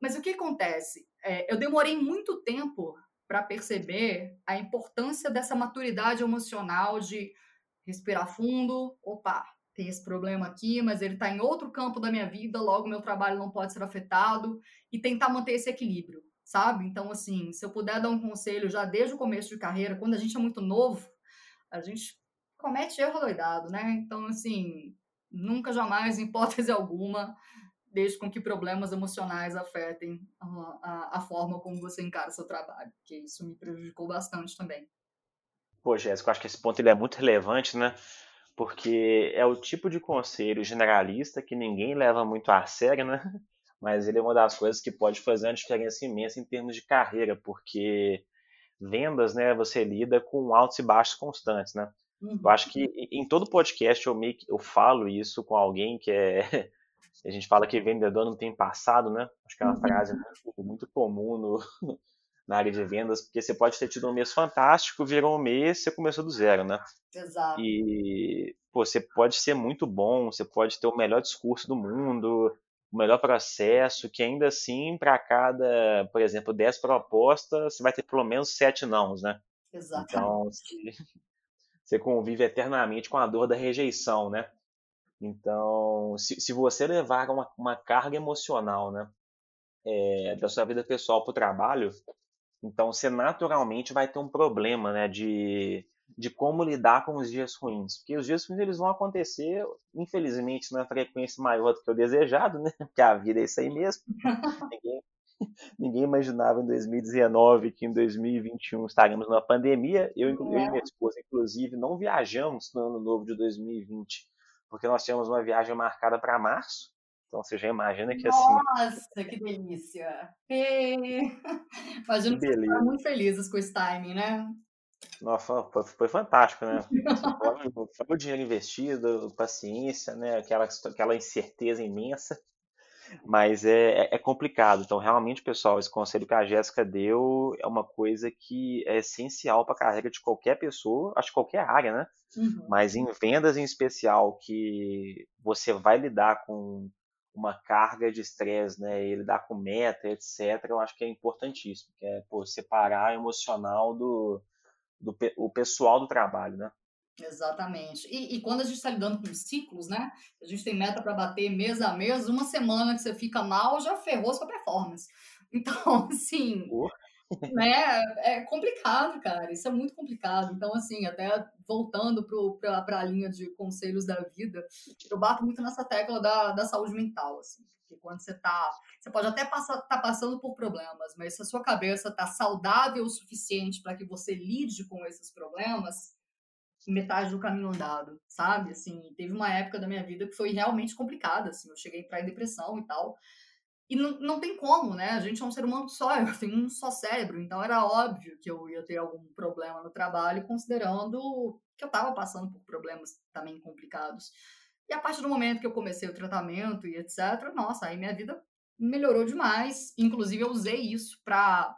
Mas o que acontece? É, eu demorei muito tempo para perceber a importância dessa maturidade emocional de respirar fundo, opa, tem esse problema aqui, mas ele está em outro campo da minha vida, logo meu trabalho não pode ser afetado, e tentar manter esse equilíbrio, sabe? Então, assim, se eu puder dar um conselho já desde o começo de carreira, quando a gente é muito novo, a gente comete erro doidado, né? Então, assim, nunca jamais, *laughs* em hipótese alguma, deixe com que problemas emocionais afetem a, a, a forma como você encara seu trabalho, porque isso me prejudicou bastante também. Pô, Jéssica, acho que esse ponto ele é muito relevante, né? Porque é o tipo de conselho generalista que ninguém leva muito a sério, né? *laughs* Mas ele é uma das coisas que pode fazer uma diferença imensa em termos de carreira, porque vendas, né, você lida com altos e baixos constantes, né? Uhum. Eu acho que em todo podcast eu, meio, eu falo isso com alguém que é. *laughs* A gente fala que vendedor não tem passado, né? Acho que é uma uhum. frase muito, muito comum no, *laughs* na área de vendas, porque você pode ter tido um mês fantástico, virou um mês, você começou do zero, né? Exato. E pô, você pode ser muito bom, você pode ter o melhor discurso do mundo, o melhor processo, que ainda assim, para cada, por exemplo, 10 propostas, você vai ter pelo menos 7 nãos, né? Exato. Então, você convive eternamente com a dor da rejeição, né? Então, se, se você levar uma, uma carga emocional, né, é, da sua vida pessoal para o trabalho, então você naturalmente vai ter um problema, né, de, de como lidar com os dias ruins. Porque os dias ruins eles vão acontecer, infelizmente, na frequência maior do que o desejado, né? Porque a vida é isso aí mesmo. *laughs* ninguém, ninguém imaginava em 2019 que em 2021 estaríamos numa pandemia. Eu, eu e minha esposa, inclusive, não viajamos no ano novo de 2020, porque nós tínhamos uma viagem marcada para março. Então você já imagina que assim. Nossa, que delícia! E... Imagino *laughs* que, que muito felizes com esse timing, né? Nossa, foi, foi fantástico, né? *laughs* Foi o dinheiro investido, paciência, né? Aquela, aquela incerteza imensa. Mas é, é, é complicado. Então, realmente, pessoal, esse conselho que a Jéssica deu é uma coisa que é essencial para a carreira de qualquer pessoa, acho que qualquer área, né? Uhum. Mas em vendas em especial, que você vai lidar com uma carga de estresse, né, e lidar com meta, etc., eu acho que é importantíssimo, que é pô, separar o emocional do, do o pessoal do trabalho, né? Exatamente. E, e quando a gente está lidando com ciclos, né? A gente tem meta para bater mês a mês, uma semana que você fica mal já ferrou sua performance. *laughs* Então, assim, né? É complicado, cara. Isso é muito complicado. Então, assim, até voltando para a linha de conselhos da vida, eu bato muito nessa tecla da, da saúde mental, assim. Porque quando você tá. Você pode até estar tá passando por problemas, mas se a sua cabeça tá saudável o suficiente para que você lide com esses problemas, metade do caminho andado, sabe? Assim, teve uma época da minha vida que foi realmente complicada, assim. Eu cheguei para depressão e tal. E não, não tem como, né? A gente é um ser humano só, *laughs* eu tenho um só cérebro, então era óbvio que eu ia ter algum problema no trabalho, considerando que eu estava passando por problemas também complicados. E a partir do momento que eu comecei o tratamento e etc., nossa, aí minha vida melhorou demais. Inclusive, eu usei isso para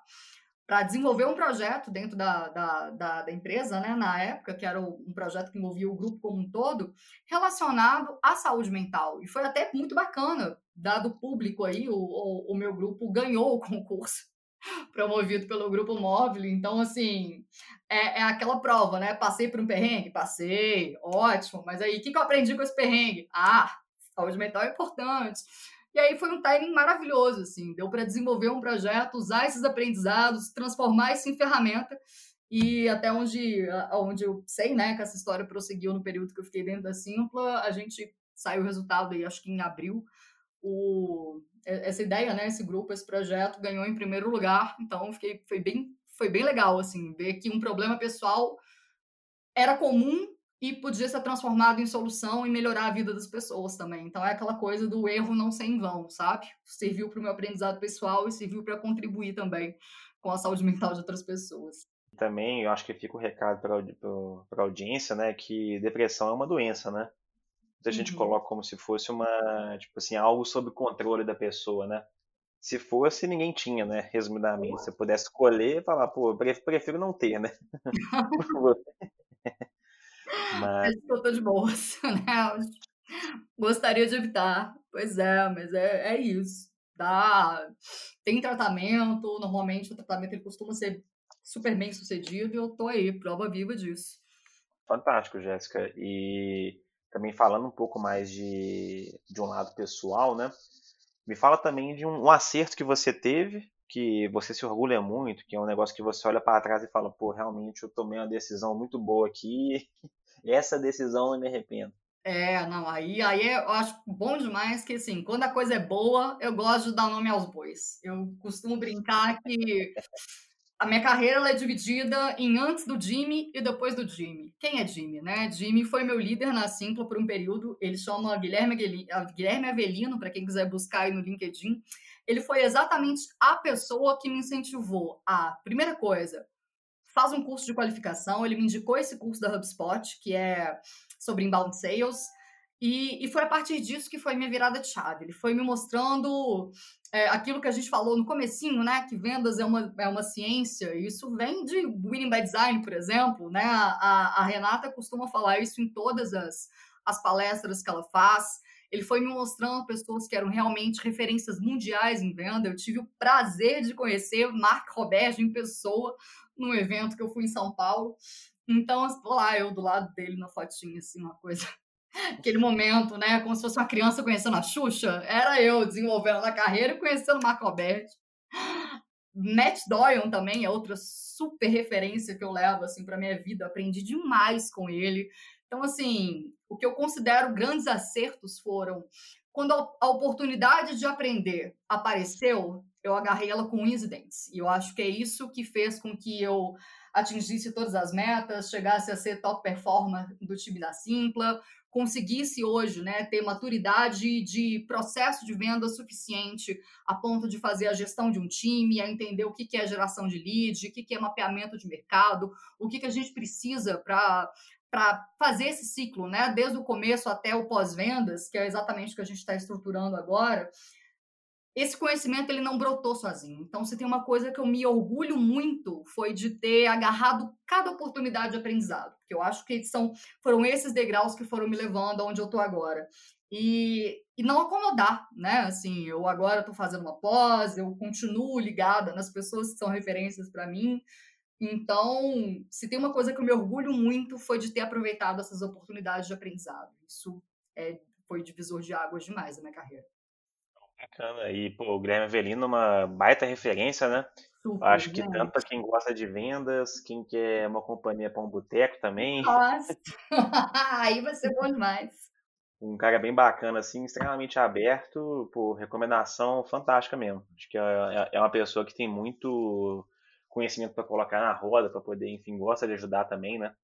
para desenvolver um projeto dentro da, da, da, da, empresa, né, na época, que era um projeto que envolvia o grupo como um todo, relacionado à saúde mental. E foi até muito bacana, dado o público aí, o, o, o meu grupo ganhou o concurso *laughs* promovido pelo Grupo Móvel. Então, assim, é, é, aquela prova, né? Passei por um perrengue? Passei, ótimo. Mas aí, o que, que eu aprendi com esse perrengue? Ah, saúde mental é importante. E aí foi um timing maravilhoso, assim, deu para desenvolver um projeto, usar esses aprendizados, transformar isso em ferramenta. E até onde, onde eu sei, né, que essa história prosseguiu no período que eu fiquei dentro da Simpla, a gente saiu o resultado aí, acho que em abril. O, essa ideia, né, esse grupo, esse projeto ganhou em primeiro lugar, então fiquei, foi bem, foi bem legal, assim, ver que um problema pessoal era comum e podia ser transformado em solução e melhorar a vida das pessoas também. Então é aquela coisa do erro não ser em vão, sabe? Serviu para o meu aprendizado pessoal e serviu para contribuir também com a saúde *laughs* mental de outras pessoas. Também eu acho que fica o um recado para a audiência, né, que depressão é uma doença, né? A gente uhum. coloca como se fosse uma, tipo assim, algo sob controle da pessoa, né? Se fosse, ninguém tinha, né? Resumidamente. Se pudesse escolher, falar, pô, prefiro não ter, né? *laughs* *laughs* Mas... eu tô de boas, *laughs* né? Gostaria de evitar. Pois é, mas é, é isso. Dá... Tem tratamento, normalmente o tratamento ele costuma ser super bem sucedido e eu tô aí, prova viva disso. Fantástico, Jéssica. E também falando um pouco mais de, de um lado pessoal, né? Me fala também de um, um acerto que você teve, que você se orgulha muito, que é um negócio que você olha para trás e fala, pô, realmente eu tomei uma decisão muito boa aqui *laughs* essa decisão eu me arrependo. É, não, aí, aí eu acho bom demais que, assim, quando a coisa é boa, eu gosto de dar nome aos bois. Eu costumo brincar que a minha carreira é dividida em antes do Jimmy e depois do Jimmy. Quem é Jimmy, né? Jimmy foi meu líder na Simpla por um período. Ele chama Guilherme, Guilherme Avelino, para quem quiser buscar aí no LinkedIn. Ele foi exatamente a pessoa que me incentivou a, primeira coisa, faz um curso de qualificação. Ele me indicou esse curso da HubSpot, que é sobre inbound sales. E, e foi a partir disso que foi minha virada de chave. Ele foi me mostrando é, aquilo que a gente falou no comecinho, né? Que vendas é uma, é uma ciência. E isso vem de Winning by Design, por exemplo. Né? A, a Renata costuma falar isso em todas as, as palestras que ela faz. Ele foi me mostrando pessoas que eram realmente referências mundiais em venda. Eu tive o prazer de conhecer Mark Roberto em pessoa num evento que eu fui em São Paulo. Então, lá eu do lado dele na fotinha, assim, uma coisa. *laughs* Aquele momento, né? Como se fosse uma criança conhecendo a Xuxa. Era eu desenvolvendo a carreira e conhecendo o Marco Alberto. Matt Doyon também é outra super referência que eu levo assim para minha vida. Aprendi demais com ele. Então, assim, o que eu considero grandes acertos foram quando a oportunidade de aprender apareceu, eu agarrei ela com unhas e dentes. E eu acho que é isso que fez com que eu atingisse todas as metas, chegasse a ser top performer do time da Simpla, conseguisse hoje né, ter maturidade de processo de venda suficiente a ponto de fazer a gestão de um time, a entender o que é geração de lead, o que é mapeamento de mercado, o que a gente precisa para para fazer esse ciclo, né, desde o começo até o pós-vendas, que é exatamente o que a gente está estruturando agora, esse conhecimento ele não brotou sozinho. Então, se tem uma coisa que eu me orgulho muito foi de ter agarrado cada oportunidade de aprendizado, porque eu acho que são foram esses degraus que foram me levando aonde eu estou agora. E, e não acomodar, né? Assim, eu agora estou fazendo uma pós, eu continuo ligada nas pessoas que são referências para mim. Então, se tem uma coisa que eu me orgulho muito foi de ter aproveitado essas oportunidades de aprendizado. Isso é, foi divisor de águas demais na minha carreira. Bacana. E, pô, o Guilherme Avelino uma baita referência, né? Super, Acho que tanto para quem gosta de vendas, quem quer uma companhia para um boteco também. Nossa! *laughs* Aí vai ser bom demais. Um cara bem bacana, assim, extremamente aberto, por recomendação fantástica mesmo. Acho que é, é, é uma pessoa que tem muito conhecimento para colocar na roda, para poder, enfim, gosta de ajudar também, né?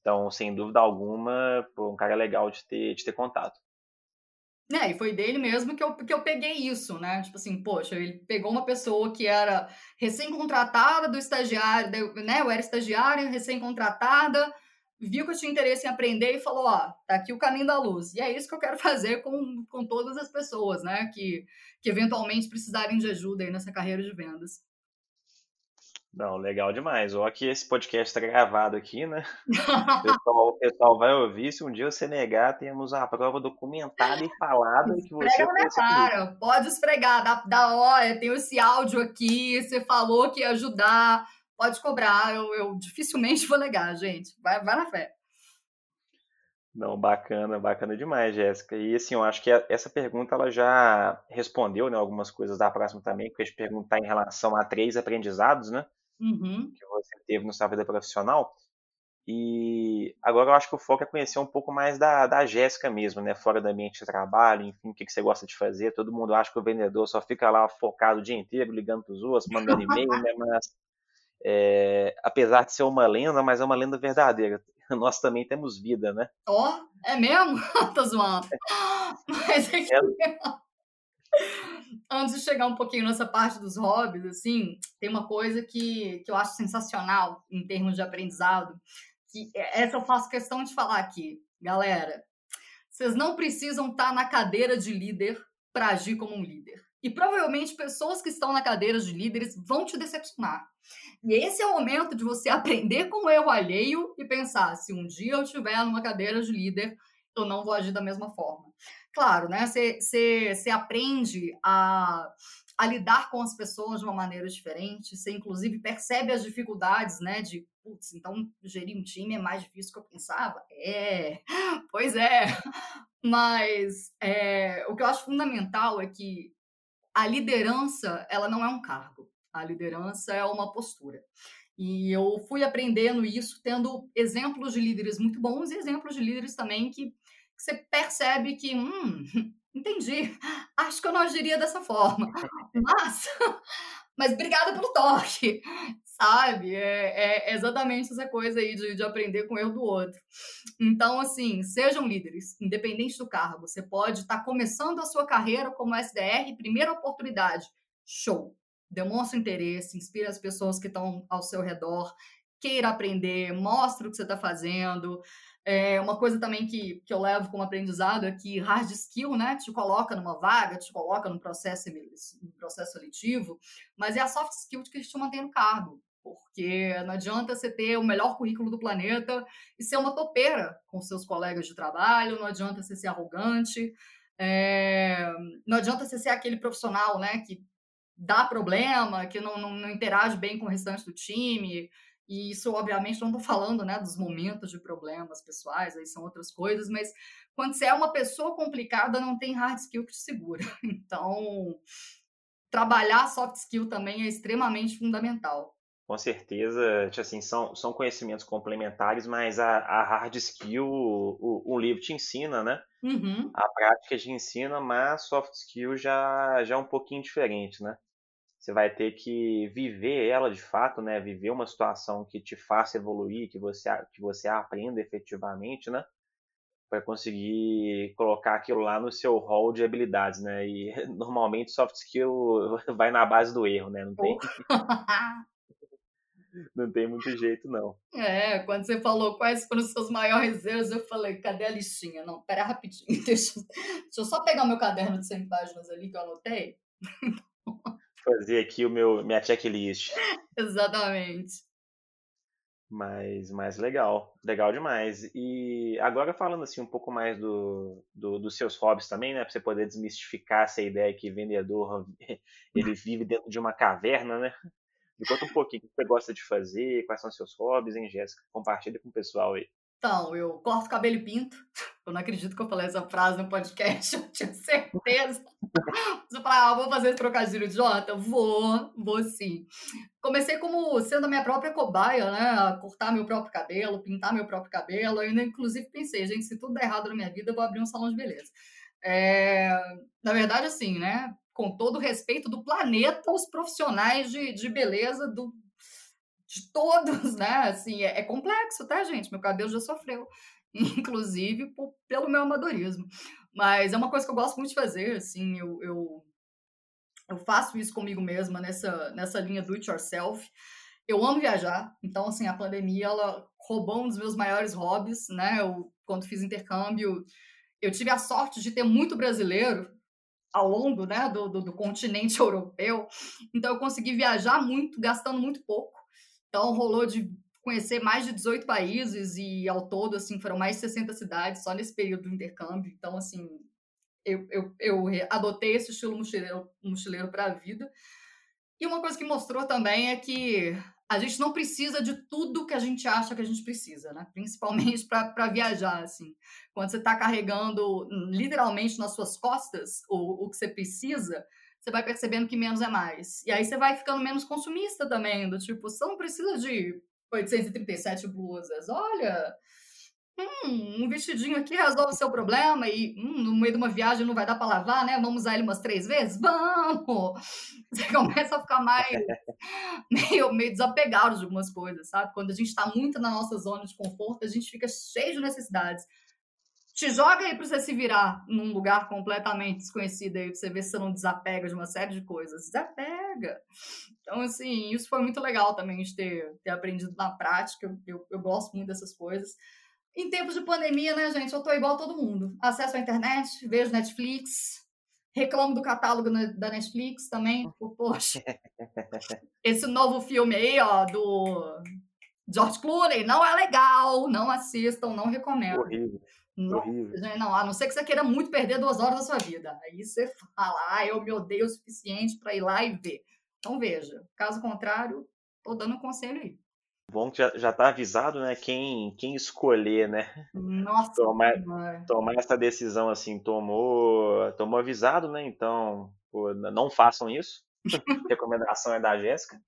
Então, sem dúvida alguma, um cara legal de ter, de ter contato. É, e foi dele mesmo que eu, que eu peguei isso, né? Tipo assim, poxa, ele pegou uma pessoa que era recém-contratada do estagiário, né? Eu era estagiária, recém-contratada, viu que eu tinha interesse em aprender e falou: ó, tá aqui o caminho da luz. E é isso que eu quero *laughs* fazer com, com todas as pessoas, né? Que, que eventualmente precisarem de ajuda aí nessa carreira de vendas. Não, legal demais. Ou aqui esse podcast está gravado aqui, né? O pessoal, o pessoal, vai ouvir. Se um dia você negar, temos a prova documentada e falada que você. Esfrega na cara, pode esfregar. Dá, dá, olha, tem esse áudio aqui, você falou que ia ajudar, pode cobrar. Eu, eu dificilmente vou negar, gente. Vai, vai na fé. Não, bacana, bacana demais, Jéssica. E assim, eu acho que essa pergunta ela já respondeu, né, algumas coisas da próxima também, porque a gente perguntar em relação a três aprendizados, né? Uhum. que você teve no sua vida profissional. E agora eu acho que o foco é conhecer um pouco mais da, da Jéssica mesmo, né? Fora do ambiente de trabalho, enfim, o que, que você gosta de fazer. Todo mundo acha que o vendedor só fica lá focado o dia inteiro, ligando para os outros, mandando e-mail, né? Mas é, apesar de ser uma lenda, mas é uma lenda verdadeira. *laughs* Nós também temos vida, né? Ó, oh, é mesmo? *laughs* Tô zoando. *gasps* Mas é que... É *laughs* antes de chegar um pouquinho nessa parte dos hobbies, assim, tem uma coisa que, que eu acho sensacional em termos de aprendizado, que é, essa eu faço questão de falar aqui. Galera, vocês não precisam estar na cadeira de líder para agir como um líder. E provavelmente pessoas que estão na cadeira de líderes vão te decepcionar. E esse é o momento de você aprender com o erro alheio e pensar: se um dia eu estiver numa cadeira de líder, eu não vou agir da mesma forma claro, né? Você aprende a, a lidar com as pessoas de uma maneira diferente, você inclusive percebe as dificuldades, né? De, putz, então gerir um time é mais difícil do que eu pensava? É, *laughs* pois é. *laughs* Mas é, o que eu acho fundamental é que a liderança, ela não é um cargo. A liderança é uma postura. E eu fui aprendendo isso tendo exemplos de líderes muito bons e exemplos de líderes também que que você percebe que, hum, *laughs* entendi, acho que eu não agiria dessa forma. *laughs* Mas, mas obrigada pelo toque, sabe? É, é, exatamente essa coisa aí de, de aprender com o erro do outro. Então, assim, sejam líderes, independente do cargo. Você pode estar tá começando a sua carreira como SDR, primeira oportunidade. Show! Demonstra interesse, inspira as pessoas que estão ao seu redor, queira aprender, mostre o que você está fazendo. É uma coisa também que, que eu levo como aprendizado é que hard skill, né, te coloca numa vaga, te coloca num processo, num processo seletivo, mas é a soft skill que te mantém no cargo. Porque não adianta você ter o melhor currículo do planeta e ser uma topeira com seus colegas de trabalho, não adianta você ser arrogante, é, não adianta você ser aquele profissional né, que dá problema, que não, não, não interage bem com o restante do time, e isso, obviamente, não estou falando né, dos momentos de problemas pessoais, aí são outras coisas, mas quando você é uma pessoa complicada, não tem hard skill que te segura. *laughs* Então, trabalhar soft skill também é extremamente fundamental. Com certeza, assim, são, são conhecimentos complementares, mas a, a hard skill, o, o, livro te ensina, né? Uhum. A prática te ensina, mas soft skill já, já é um pouquinho diferente, né? Você vai ter que viver ela de fato, né? Viver uma situação que te faça evoluir, que você, que você aprenda efetivamente, né? Para conseguir colocar aquilo lá no seu hall de habilidades, né? E *laughs* normalmente soft skill *laughs* vai na base do erro, né? Não tem, *laughs* não tem muito jeito, não. É, quando você falou quais foram os seus maiores erros, eu falei, cadê a listinha? Não, pera rapidinho, deixa, deixa eu só pegar meu caderno de 100 páginas ali que eu anotei fazer aqui o meu minha checklist. *laughs* Exatamente. Mas, mas legal, legal demais. E agora falando assim um pouco mais do, do, dos seus hobbies também, né? Para você poder desmistificar essa ideia que vendedor *laughs* ele vive dentro de uma caverna, né? Me conta um pouquinho o que você gosta de fazer, quais são os seus hobbies, hein, Jéssica? Compartilha com o pessoal aí. Então, eu corto cabelo e pinto. Eu não acredito que eu falei essa frase no podcast, *laughs* eu tinha certeza. Você fala, ah, vou fazer esse trocadilho idiota? Vou, vou sim. Comecei como sendo a minha própria cobaia, né? A cortar meu próprio cabelo, pintar meu próprio cabelo. Eu ainda, inclusive, pensei, gente, se tudo der errado na minha vida, eu vou abrir um salão de beleza. É... Na verdade, assim, né? Com todo o respeito do planeta, os profissionais de, de beleza do, de todos, né? Assim, é, é, complexo, tá, gente? Meu cabelo já sofreu, *laughs* inclusive por, pelo meu amadorismo. Mas é uma coisa que eu gosto muito de fazer, assim, eu, eu, eu faço isso comigo mesma nessa, nessa linha do it yourself. Eu amo viajar, então, assim, a pandemia, ela roubou um dos meus maiores hobbies, né? Eu, quando fiz intercâmbio, eu tive a sorte de ter muito brasileiro ao longo né, do, do, do, continente *laughs* europeu. Então, eu consegui viajar muito, gastando muito pouco. Então, rolou de conhecer mais de 18 países e, ao todo, assim, foram mais de 60 cidades só nesse período do intercâmbio. Então, assim, eu, eu, eu adotei esse estilo mochileiro, mochileiro para a vida. E uma coisa que mostrou também é que a gente não precisa de tudo que a gente acha que a gente precisa, né? Principalmente para viajar, assim. Quando você está carregando literalmente nas suas costas o, o que você precisa, você vai percebendo que menos é mais. E aí você vai ficando menos consumista também, do tipo, você não precisa de 837 blusas. Olha, hum, um vestidinho aqui resolve o seu problema e hum, no meio de uma viagem não vai dar para lavar, né? Vamos usar ele umas três vezes? Vamos! *laughs* Você começa a ficar mais *laughs* meio, meio desapegado de algumas coisas, sabe? Quando a gente está muito na nossa zona de conforto, a gente fica cheio de necessidades. Te joga aí para você se virar num lugar completamente desconhecido aí, pra você ver se você não desapega de uma série de coisas. Desapega! Então, assim, isso foi muito legal também de ter, ter aprendido na prática. Eu, eu, gosto muito dessas coisas. Em tempos de pandemia, né, gente? Eu tô igual a todo mundo. Acesso à internet, vejo Netflix, reclamo do catálogo da Netflix também. *laughs* Poxa, esse novo filme aí, ó, do George Clooney, não é legal. Não assistam, não recomendo. Horrível. Não, não, a não ser que você queira muito perder duas horas da sua vida. Aí você fala, ah, eu me odeio o suficiente para ir lá e ver. Então veja. Caso contrário, tô dando um conselho aí. Bom que já, já tá avisado, né? Quem, quem escolher, né? Nossa, tomar, tomar essa decisão assim, tomou, tomou avisado, né? Então, pô, não façam isso. *laughs* Recomendação é da Jéssica.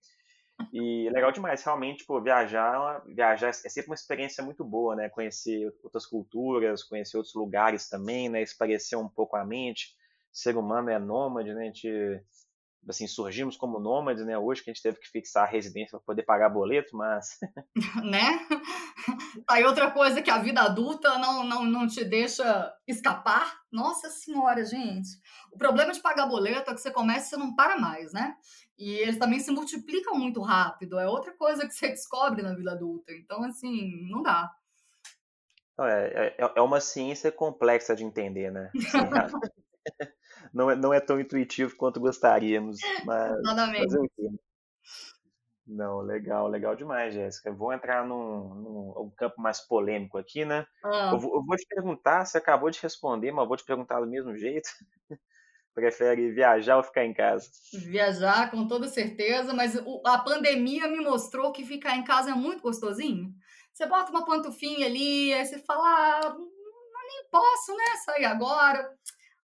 E legal demais, realmente, pô, viajar, viajar é sempre uma experiência muito boa, né? Conhecer outras culturas, conhecer outros lugares também, né? Esparecer um pouco a mente. O ser humano é nômade, né? A gente assim, surgimos como nômades, né? Hoje que a gente teve que fixar a residência para poder pagar boleto, mas. *laughs* né? Aí outra coisa que a vida adulta não, não, não te deixa escapar. Nossa Senhora, gente. O problema de pagar boleto é que você começa e você não para mais, né? E eles também se multiplicam muito rápido. É outra coisa que você descobre na vida adulta. Então, assim, não dá. É, é, é uma ciência complexa de entender, né? *laughs* Assim, *laughs* não é, não é tão intuitivo quanto gostaríamos. Mas fazer o quê? Não, legal, legal demais, Jéssica. Vou entrar num, num, campo mais polêmico aqui, né? Ah. Eu, vou, eu, vou, te perguntar, você acabou de responder, mas vou te perguntar do mesmo jeito. *laughs* Prefere viajar ou ficar em casa? Viajar, com toda certeza, mas a pandemia me mostrou que ficar em casa é muito gostosinho. Você bota uma pantufinha ali, aí você fala, ah, nem posso, né, sair agora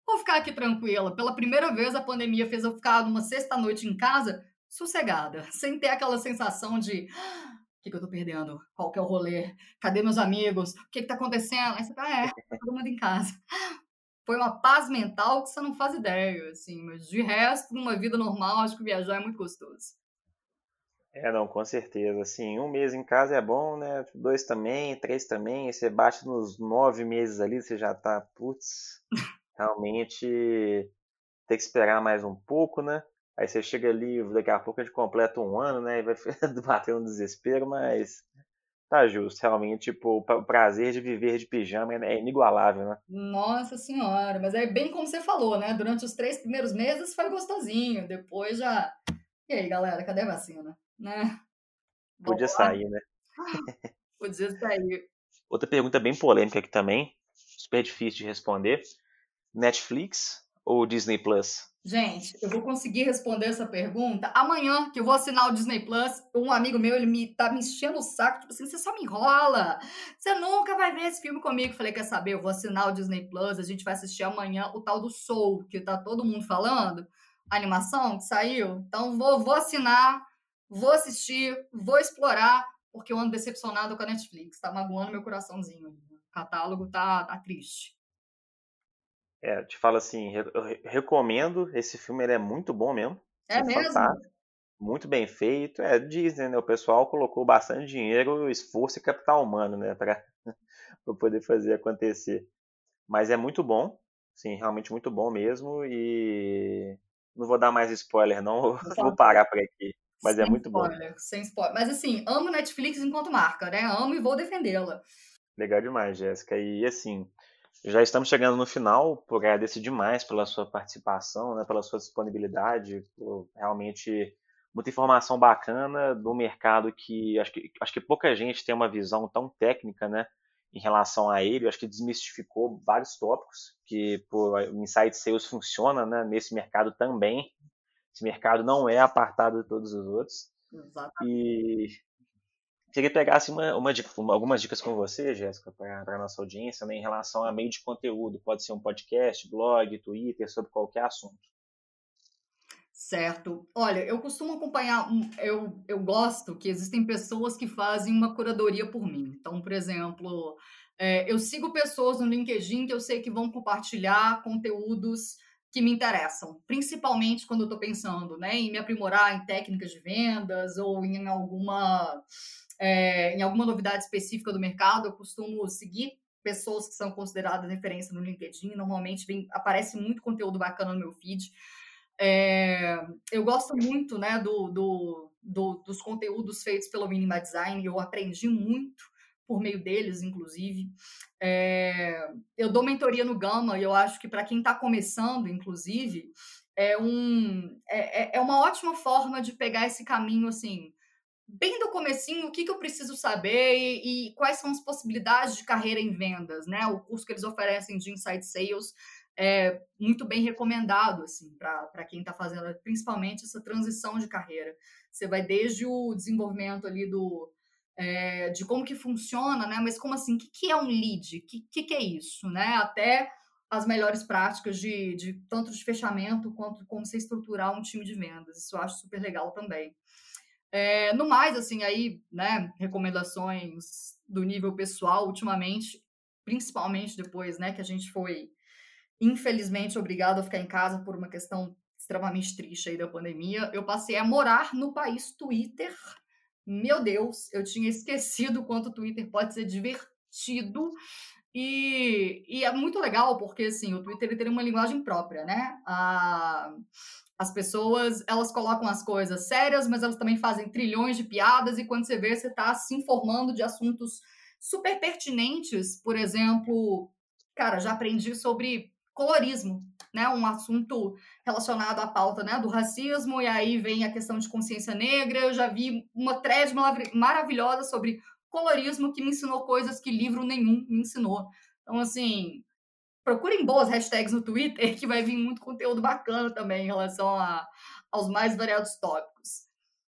vou ficar aqui tranquila. Pela primeira vez, a pandemia fez eu ficar numa sexta-noite em casa, sossegada, *laughs* sem ter aquela sensação de ah, o que, que eu tô perdendo? Qual que é o rolê? Cadê meus amigos? O que que tá acontecendo? Aí você fala, é, tá *laughs* todo mundo em casa. Foi uma paz mental que você não faz ideia, assim, mas de resto, numa vida normal, acho que viajar é muito gostoso. É, não, com certeza. Assim, um mês em casa é bom, né? Dois também, três também. Você bate nos nove meses ali, você já tá, putz, *laughs* realmente tem que esperar mais um pouco, né? Aí você chega ali, daqui a pouco a gente completa um ano, né? E vai *laughs* bater um desespero, mas tá justo. Realmente, tipo, o prazer de viver de pijama é inigualável, né? Nossa senhora, mas é bem como você falou, né? Durante os três primeiros meses foi gostosinho, depois já. E aí, galera, cadê a vacina? Né? Podia sair, né? *laughs* Podia sair. Outra pergunta bem polêmica aqui também, super difícil de responder. Netflix ou Disney Plus? Gente, eu vou conseguir responder essa pergunta amanhã, que eu vou assinar o Disney Plus. Um amigo meu, ele me tá me enchendo o saco, tipo assim, você só me enrola. Você nunca vai ver esse filme comigo. Falei, quer saber? Eu vou assinar o Disney Plus, a gente vai assistir amanhã o tal do Soul, que tá todo mundo falando, a animação que saiu. Então vou, vou assinar, vou assistir, vou explorar, porque eu ando decepcionado com a Netflix. Tá magoando meu coraçãozinho. O catálogo tá, tá triste. É, te falo assim, eu recomendo esse filme, ele é muito bom mesmo. É mesmo? Fantástico, muito bem feito. É Disney, né? O pessoal colocou bastante dinheiro, esforço e capital humano, né, para *laughs* poder fazer acontecer. Mas é muito bom. Sim, realmente muito bom mesmo. E não vou dar mais spoiler, não. *laughs* Vou parar por aqui. Mas é sem é muito spoiler, bom. Sem spoiler. Mas assim, amo Netflix enquanto marca, né? Amo e vou defendê-la. Legal demais, Jéssica. E assim, já estamos chegando no final, por agradecer demais pela sua participação, né, pela sua disponibilidade, por realmente muita informação bacana do mercado que acho que, acho que pouca gente tem uma visão tão técnica, né, em relação a ele. Acho que desmistificou vários tópicos que o Insight Sales funciona, né, nesse mercado também. Esse mercado não é apartado de todos os outros. Exatamente. E queria pegar assim, uma, uma, uma, algumas dicas com você, Jéssica, para a nossa audiência, né, em relação a meio de conteúdo. Pode ser um podcast, blog, Twitter, sobre qualquer assunto. Certo. Olha, eu costumo acompanhar, eu, eu gosto que existem pessoas que fazem uma curadoria por mim. Então, por exemplo, é, eu sigo pessoas no LinkedIn que eu sei que vão compartilhar conteúdos que me interessam, principalmente quando eu estou pensando né, em me aprimorar em técnicas de vendas ou em alguma é, em alguma novidade específica do mercado, eu costumo seguir pessoas que são consideradas referência no LinkedIn. Normalmente vem, aparece muito conteúdo bacana no meu feed. É, eu gosto muito né, do, do, do, dos conteúdos feitos pelo Minima Design, eu aprendi muito por meio deles, inclusive. É, eu dou mentoria no Gama e eu acho que para quem está começando, inclusive, é, um, é, é, é uma ótima forma de pegar esse caminho assim bem do comecinho, o que, que eu preciso saber e, e, quais são as possibilidades de carreira em vendas, né? O curso que eles oferecem de Inside Sales é muito bem recomendado, assim, para quem está fazendo, principalmente essa transição de carreira. Você vai desde o desenvolvimento ali do... É, de como que funciona, né? Mas como assim? O que, que é um lead? O que, que, que é isso, né? Até as melhores práticas de, de tanto de fechamento quanto como você estruturar um time de vendas. Isso eu acho super legal também. É, no mais, assim, aí, né, recomendações do nível pessoal, ultimamente, principalmente depois, né, que a gente foi, infelizmente, obrigado a ficar em casa por uma questão extremamente triste aí da pandemia, eu passei a morar no país Twitter. Meu Deus, eu tinha esquecido quanto o Twitter pode ser divertido. E, e, é muito legal, porque assim, o Twitter ele tem uma linguagem própria, né? A, as pessoas, elas colocam as coisas sérias, mas elas também fazem trilhões de piadas, e quando você vê, você está se informando de assuntos super pertinentes. Por exemplo, cara, já aprendi sobre colorismo, né? Um assunto relacionado à pauta né, do racismo, e aí vem a questão de consciência negra. Eu já vi uma thread maravilhosa sobre colorismo que me ensinou coisas que livro nenhum me ensinou. Então, assim, procurem boas hashtags no Twitter, que vai vir muito conteúdo bacana também em relação a, aos mais variados tópicos.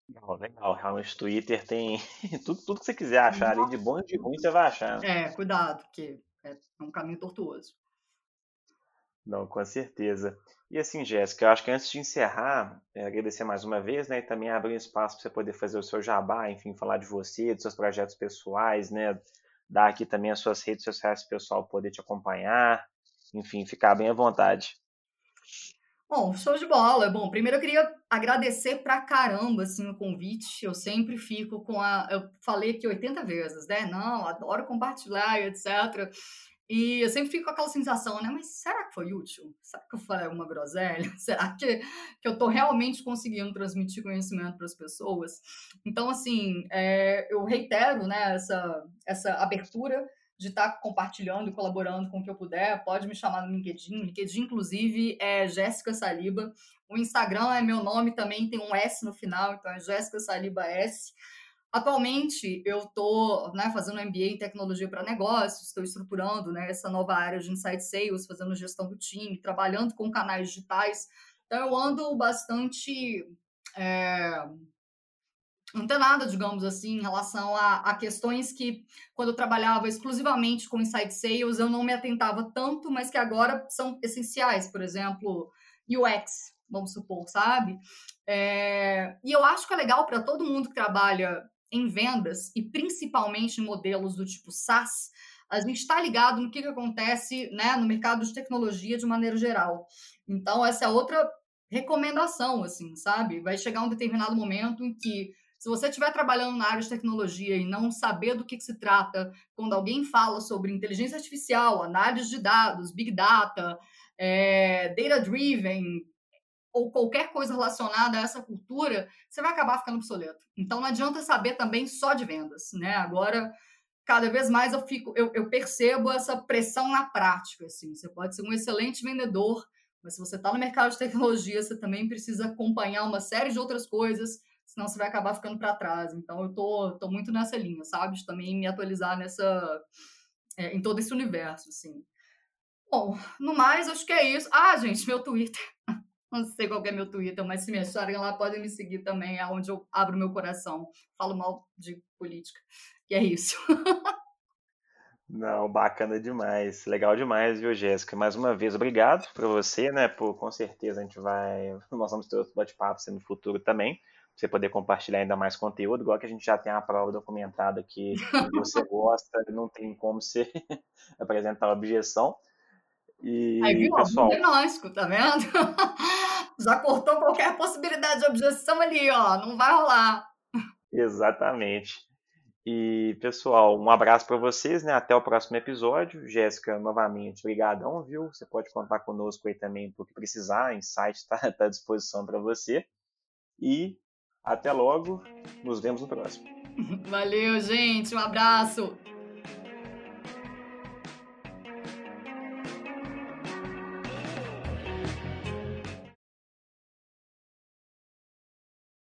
Legal, legal. Realmente, Twitter tem *laughs* tudo, tudo que você quiser achar ali, de bom e de ruim, você vai achar. É, cuidado, porque é um caminho tortuoso. Não, com certeza. E assim, Jéssica, eu acho que antes de encerrar, é, agradecer mais uma vez, né, e também abrir um espaço para você poder fazer o seu jabá, enfim, falar de você, dos seus projetos pessoais, né, dar aqui também as suas redes sociais para o pessoal poder te acompanhar, enfim, ficar bem à vontade. Bom, show de bola. Bom, primeiro eu queria agradecer pra caramba assim, o convite. Eu sempre fico com a. Eu falei aqui 80 vezes, né? Não, adoro compartilhar, etc. E eu sempre fico com aquela sensação, né? Mas será que foi útil? Será que eu falei alguma groselha? *laughs* Será que, que eu estou realmente conseguindo transmitir conhecimento para as pessoas? Então, assim, é, eu reitero né, essa, essa abertura de estar tá compartilhando e colaborando com o que eu puder, pode me chamar no LinkedIn. LinkedIn, inclusive, é Jéssica Saliba. O Instagram é meu nome também, tem um S no final, então é Jéssica Saliba S. Atualmente, eu estou né, fazendo MBA em tecnologia para negócios, estou estruturando né, essa nova área de Insight Sales, fazendo gestão do time, trabalhando com canais digitais. Então, eu ando bastante é, antenada, digamos assim, em relação a, a, questões que, quando eu trabalhava exclusivamente com Inside Sales, eu não me atentava tanto, mas que agora são essenciais, por exemplo, UX, vamos supor, sabe? É, e eu acho que é legal para todo mundo que trabalha em vendas, e principalmente em modelos do tipo SaaS, a gente está ligado no que, que acontece né, no mercado de tecnologia de maneira geral. Então, essa é outra recomendação, assim, sabe? Vai chegar um determinado momento em que se você estiver trabalhando na área de tecnologia e não saber do que, que, se trata, quando alguém fala sobre inteligência artificial, análise de dados, big data, é, data-driven, ou qualquer coisa relacionada a essa cultura, você vai acabar ficando obsoleto. Então não adianta saber também só de vendas, né? Agora, cada vez mais eu fico, eu, eu percebo essa pressão na prática. Assim. Você pode ser um excelente vendedor, mas se você está no mercado de tecnologia, você também precisa acompanhar uma série de outras coisas, senão você vai acabar ficando para trás. Então eu tô, tô muito nessa linha, sabe? De também me atualizar nessa é, em todo esse universo, assim. Bom, no mais, acho que é isso. Ah, gente, meu Twitter. *laughs* Não sei qual é meu Twitter, mas se me acharem lá, podem me seguir também, é onde eu abro meu coração. Falo mal de política. E é isso. *laughs* Não, bacana demais. Legal demais, viu, Jéssica? Mais uma vez, obrigado para você, né? Por com certeza a gente vai. *laughs* Nós vamos ter outro bate-papo no futuro também. Você poder compartilhar ainda mais conteúdo, igual que a gente já tem a prova documentada que *laughs* você gosta, não tem como você *laughs* apresentar objeção. E, Aí, viu? Pessoal... diagnóstico, tá vendo? *laughs* Já cortou qualquer possibilidade de objeção ali, ó. Não vai rolar. Exatamente. E, pessoal, um abraço para vocês, né? Até o próximo episódio. Jéssica, novamente, obrigadão, viu? Você pode contar conosco aí também por que precisar. Insight está tá à disposição para você. E até logo. Nos vemos no próximo. Valeu, gente. Um abraço.